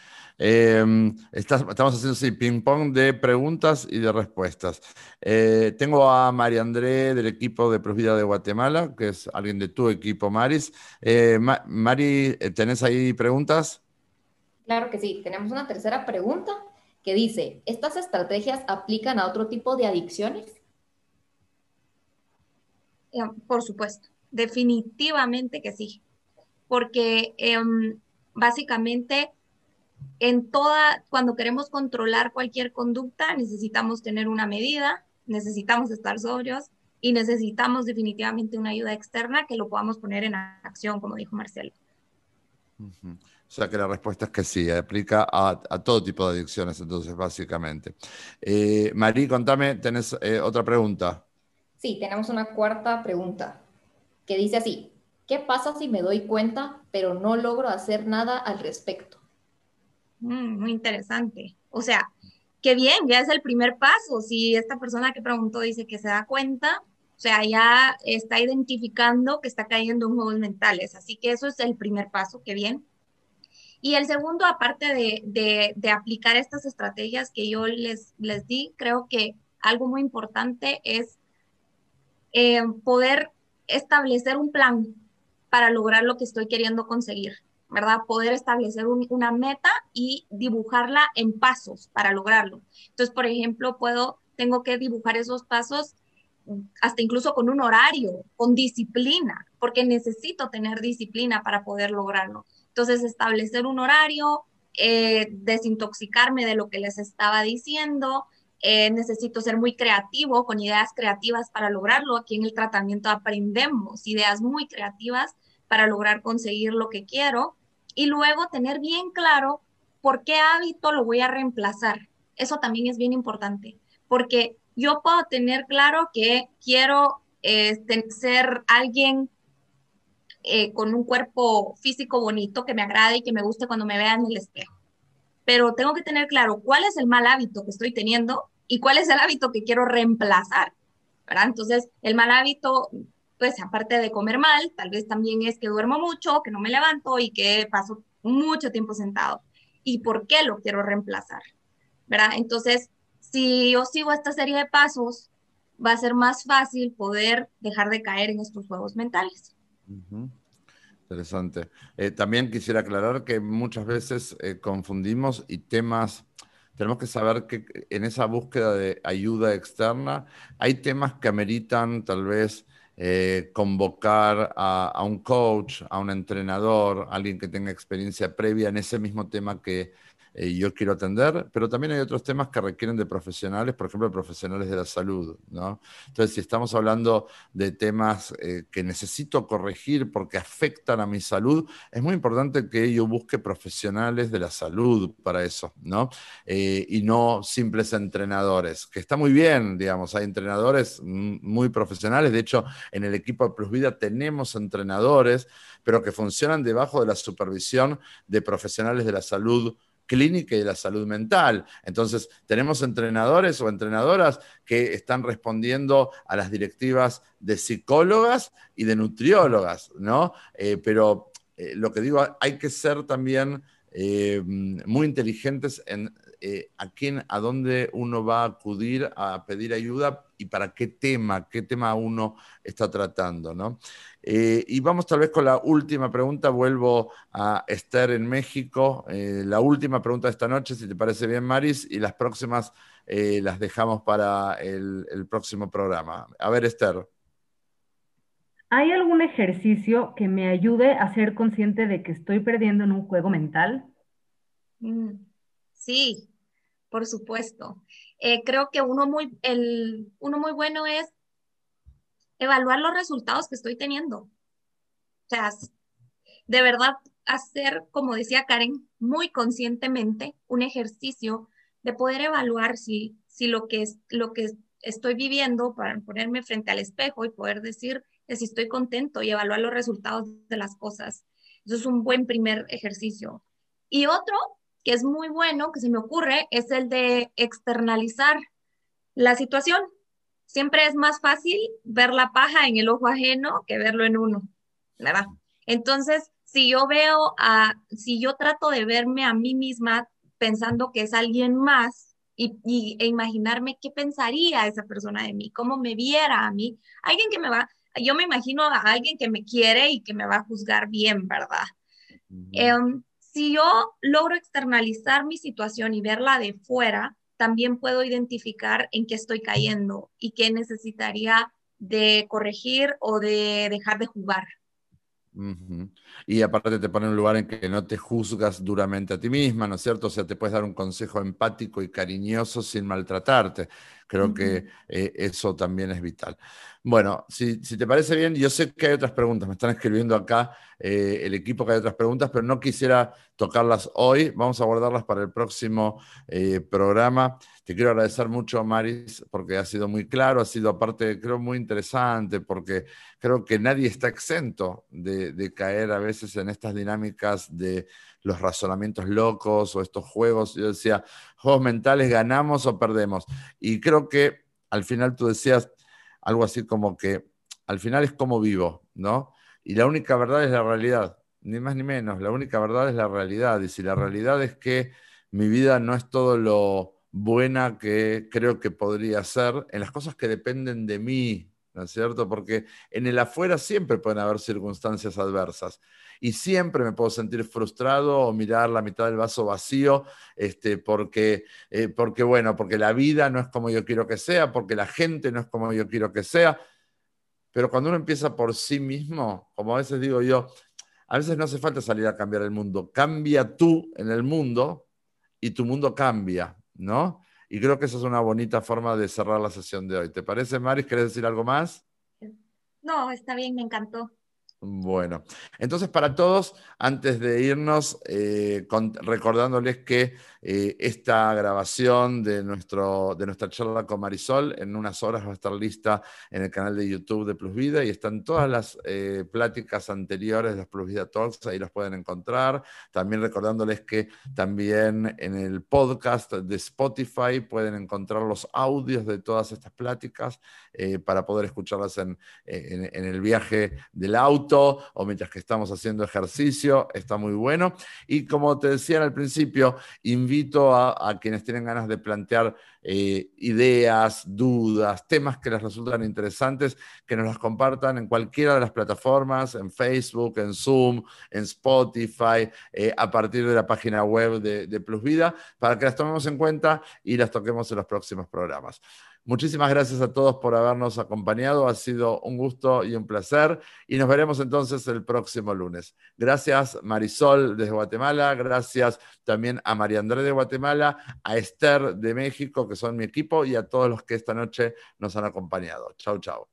Em, estamos haciendo sí, ping-pong de preguntas y de respuestas. Eh, tengo a María André del equipo de Prosvida de Guatemala, que es alguien de tu equipo, Maris. Eh, Mari, ¿tenés ahí preguntas? Claro que sí. Tenemos una tercera pregunta que dice, ¿estas estrategias aplican a otro tipo de adicciones? Eh, por supuesto, definitivamente que sí, porque em, básicamente en toda, cuando queremos controlar cualquier conducta, necesitamos tener una medida, necesitamos estar sobrios y necesitamos definitivamente una ayuda externa que lo podamos poner en acción, como dijo Marcelo. O sea que la respuesta es que sí, aplica a, todo tipo de adicciones, entonces, básicamente. Eh, Marí, contame, ¿tenés eh, otra pregunta? Sí, tenemos una cuarta pregunta que dice así, ¿qué pasa si me doy cuenta pero no logro hacer nada al respecto? Mm, muy interesante. O sea, qué bien, ya es el primer paso. Si esta persona que preguntó dice que se da cuenta, o sea, ya está identificando que está cayendo en juegos mentales. Así que eso es el primer paso, qué bien. Y el segundo, aparte de, de, aplicar estas estrategias que yo les, les di, creo que algo muy importante es eh, poder establecer un plan para lograr lo que estoy queriendo conseguir. ¿Verdad? Poder establecer una meta y dibujarla en pasos para lograrlo. Entonces, por ejemplo, puedo, tengo que dibujar esos pasos hasta incluso con un horario, con disciplina, porque necesito tener disciplina para poder lograrlo. Entonces, establecer un horario, eh, desintoxicarme de lo que les estaba diciendo, eh, necesito ser muy creativo, con ideas creativas para lograrlo. Aquí en el tratamiento aprendemos ideas muy creativas para lograr conseguir lo que quiero y luego tener bien claro por qué hábito lo voy a reemplazar. Eso también es bien importante, porque yo puedo tener claro que quiero este, ser alguien eh, con un cuerpo físico bonito que me agrade y que me guste cuando me vea en el espejo. Pero tengo que tener claro cuál es el mal hábito que estoy teniendo y cuál es el hábito que quiero reemplazar. ¿verdad? Entonces, el mal hábito pues aparte de comer mal, tal vez también es que duermo mucho, que no me levanto y que paso mucho tiempo sentado. ¿Y por qué lo quiero reemplazar? ¿Verdad? Entonces, si yo sigo esta serie de pasos, va a ser más fácil poder dejar de caer en estos juegos mentales. Interesante. Eh, también quisiera aclarar que muchas veces eh, confundimos y temas, tenemos que saber que en esa búsqueda de ayuda externa hay temas que ameritan tal vez eh, convocar a, un coach, a un entrenador, alguien que tenga experiencia previa en ese mismo tema que eh, yo quiero atender, pero también hay otros temas que requieren de profesionales, por ejemplo, profesionales de la salud, ¿no? Entonces, si estamos hablando de temas eh, que necesito corregir porque afectan a mi salud, es muy importante que yo busque profesionales de la salud para eso, ¿no? Eh, y no simples entrenadores, que está muy bien, digamos, hay entrenadores muy profesionales, de hecho, en el equipo de Plus Vida tenemos entrenadores, pero que funcionan debajo de la supervisión de profesionales de la salud clínica y de la salud mental. Entonces, tenemos entrenadores o entrenadoras que están respondiendo a las directivas de psicólogas y de nutriólogas, ¿no? Eh, pero eh, lo que digo, hay que ser también eh, muy inteligentes en a quién, a dónde uno va a acudir a pedir ayuda y para qué tema, qué tema uno está tratando, ¿no? Eh, y vamos tal vez con la última pregunta. Vuelvo a Esther en México. Eh, la última pregunta de esta noche, si te parece bien, Maris, y las próximas eh, las dejamos para el, próximo programa. A ver, Esther. ¿Hay algún ejercicio que me ayude a ser consciente de que estoy perdiendo en un juego mental? Mm, sí, por supuesto. Creo que uno muy, el, uno muy bueno es evaluar los resultados que estoy teniendo. O sea, de verdad hacer, como decía Karen, muy conscientemente un ejercicio de poder evaluar si, si lo, que es, lo que estoy viviendo para ponerme frente al espejo y poder decir si estoy contento y evaluar los resultados de las cosas. Eso es un buen primer ejercicio. Y otro que es muy bueno, que se me ocurre, es el de externalizar la situación siempre es más fácil ver la paja en el ojo ajeno que verlo en uno, ¿verdad? Entonces, si yo veo a, si yo trato de verme a mí misma pensando que es alguien más y, e imaginarme qué pensaría esa persona de mí, cómo me viera a mí, alguien que me va, yo me imagino a alguien que me quiere y que me va a juzgar bien, ¿verdad? Si yo logro externalizar mi situación y verla de fuera, también puedo identificar en qué estoy cayendo y qué necesitaría de corregir o de dejar de jugar. Y aparte te pone en un lugar en que no te juzgas duramente a ti misma, ¿no es cierto? O sea, te puedes dar un consejo empático y cariñoso sin maltratarte. Creo que eh, eso también es vital. Bueno, si, te parece bien, yo sé que hay otras preguntas, me están escribiendo acá eh, el equipo que hay otras preguntas, pero no quisiera tocarlas hoy, vamos a guardarlas para el próximo eh, programa. Te quiero agradecer mucho, Maris, porque ha sido muy claro, ha sido aparte, creo, muy interesante, porque creo que nadie está exento de, de caer a veces en estas dinámicas de los razonamientos locos o estos juegos. Yo decía, juegos mentales, ganamos o perdemos. Y creo que al final tú decías algo así como que al final es como vivo, ¿no? Y la única verdad es la realidad, ni más ni menos, la única verdad es la realidad. Y si la realidad es que mi vida no es todo lo buena que creo que podría ser, en las cosas que dependen de mí, ¿no es cierto? Porque en el afuera siempre pueden haber circunstancias adversas y siempre me puedo sentir frustrado o mirar la mitad del vaso vacío, este, porque, eh, porque, bueno, porque la vida no es como yo quiero que sea, porque la gente no es como yo quiero que sea. Pero cuando uno empieza por sí mismo, como a veces digo yo, a veces no hace falta salir a cambiar el mundo, cambia tú en el mundo y tu mundo cambia, ¿no? Y creo que esa es una bonita forma de cerrar la sesión de hoy. ¿Te parece, Maris? ¿Quieres decir algo más? No, está bien, me encantó. Bueno, entonces para todos, antes de irnos, eh, recordándoles que eh, esta grabación de, nuestro, de nuestra charla con Marisol en unas horas va a estar lista en el canal de YouTube de Plus Vida y están todas las eh, pláticas anteriores de los Plus Vida Talks, ahí los pueden encontrar. También recordándoles que también en el podcast de Spotify pueden encontrar los audios de todas estas pláticas para poder escucharlas en el viaje del auto o mientras que estamos haciendo ejercicio, está muy bueno. Y como te decía al principio, invito a, quienes tienen ganas de plantear eh, ideas, dudas, temas que les resultan interesantes, que nos las compartan en cualquiera de las plataformas, en Facebook, en Zoom, en Spotify, eh, a partir de la página web de, de Plus Vida, para que las tomemos en cuenta y las toquemos en los próximos programas. Muchísimas gracias a todos por habernos acompañado. Ha sido un gusto y un placer. Y nos veremos entonces el próximo lunes. Gracias Marisol desde Guatemala. Gracias también a María André de Guatemala, a Esther de México, que son mi equipo, y a todos los que esta noche nos han acompañado. Chau, chau.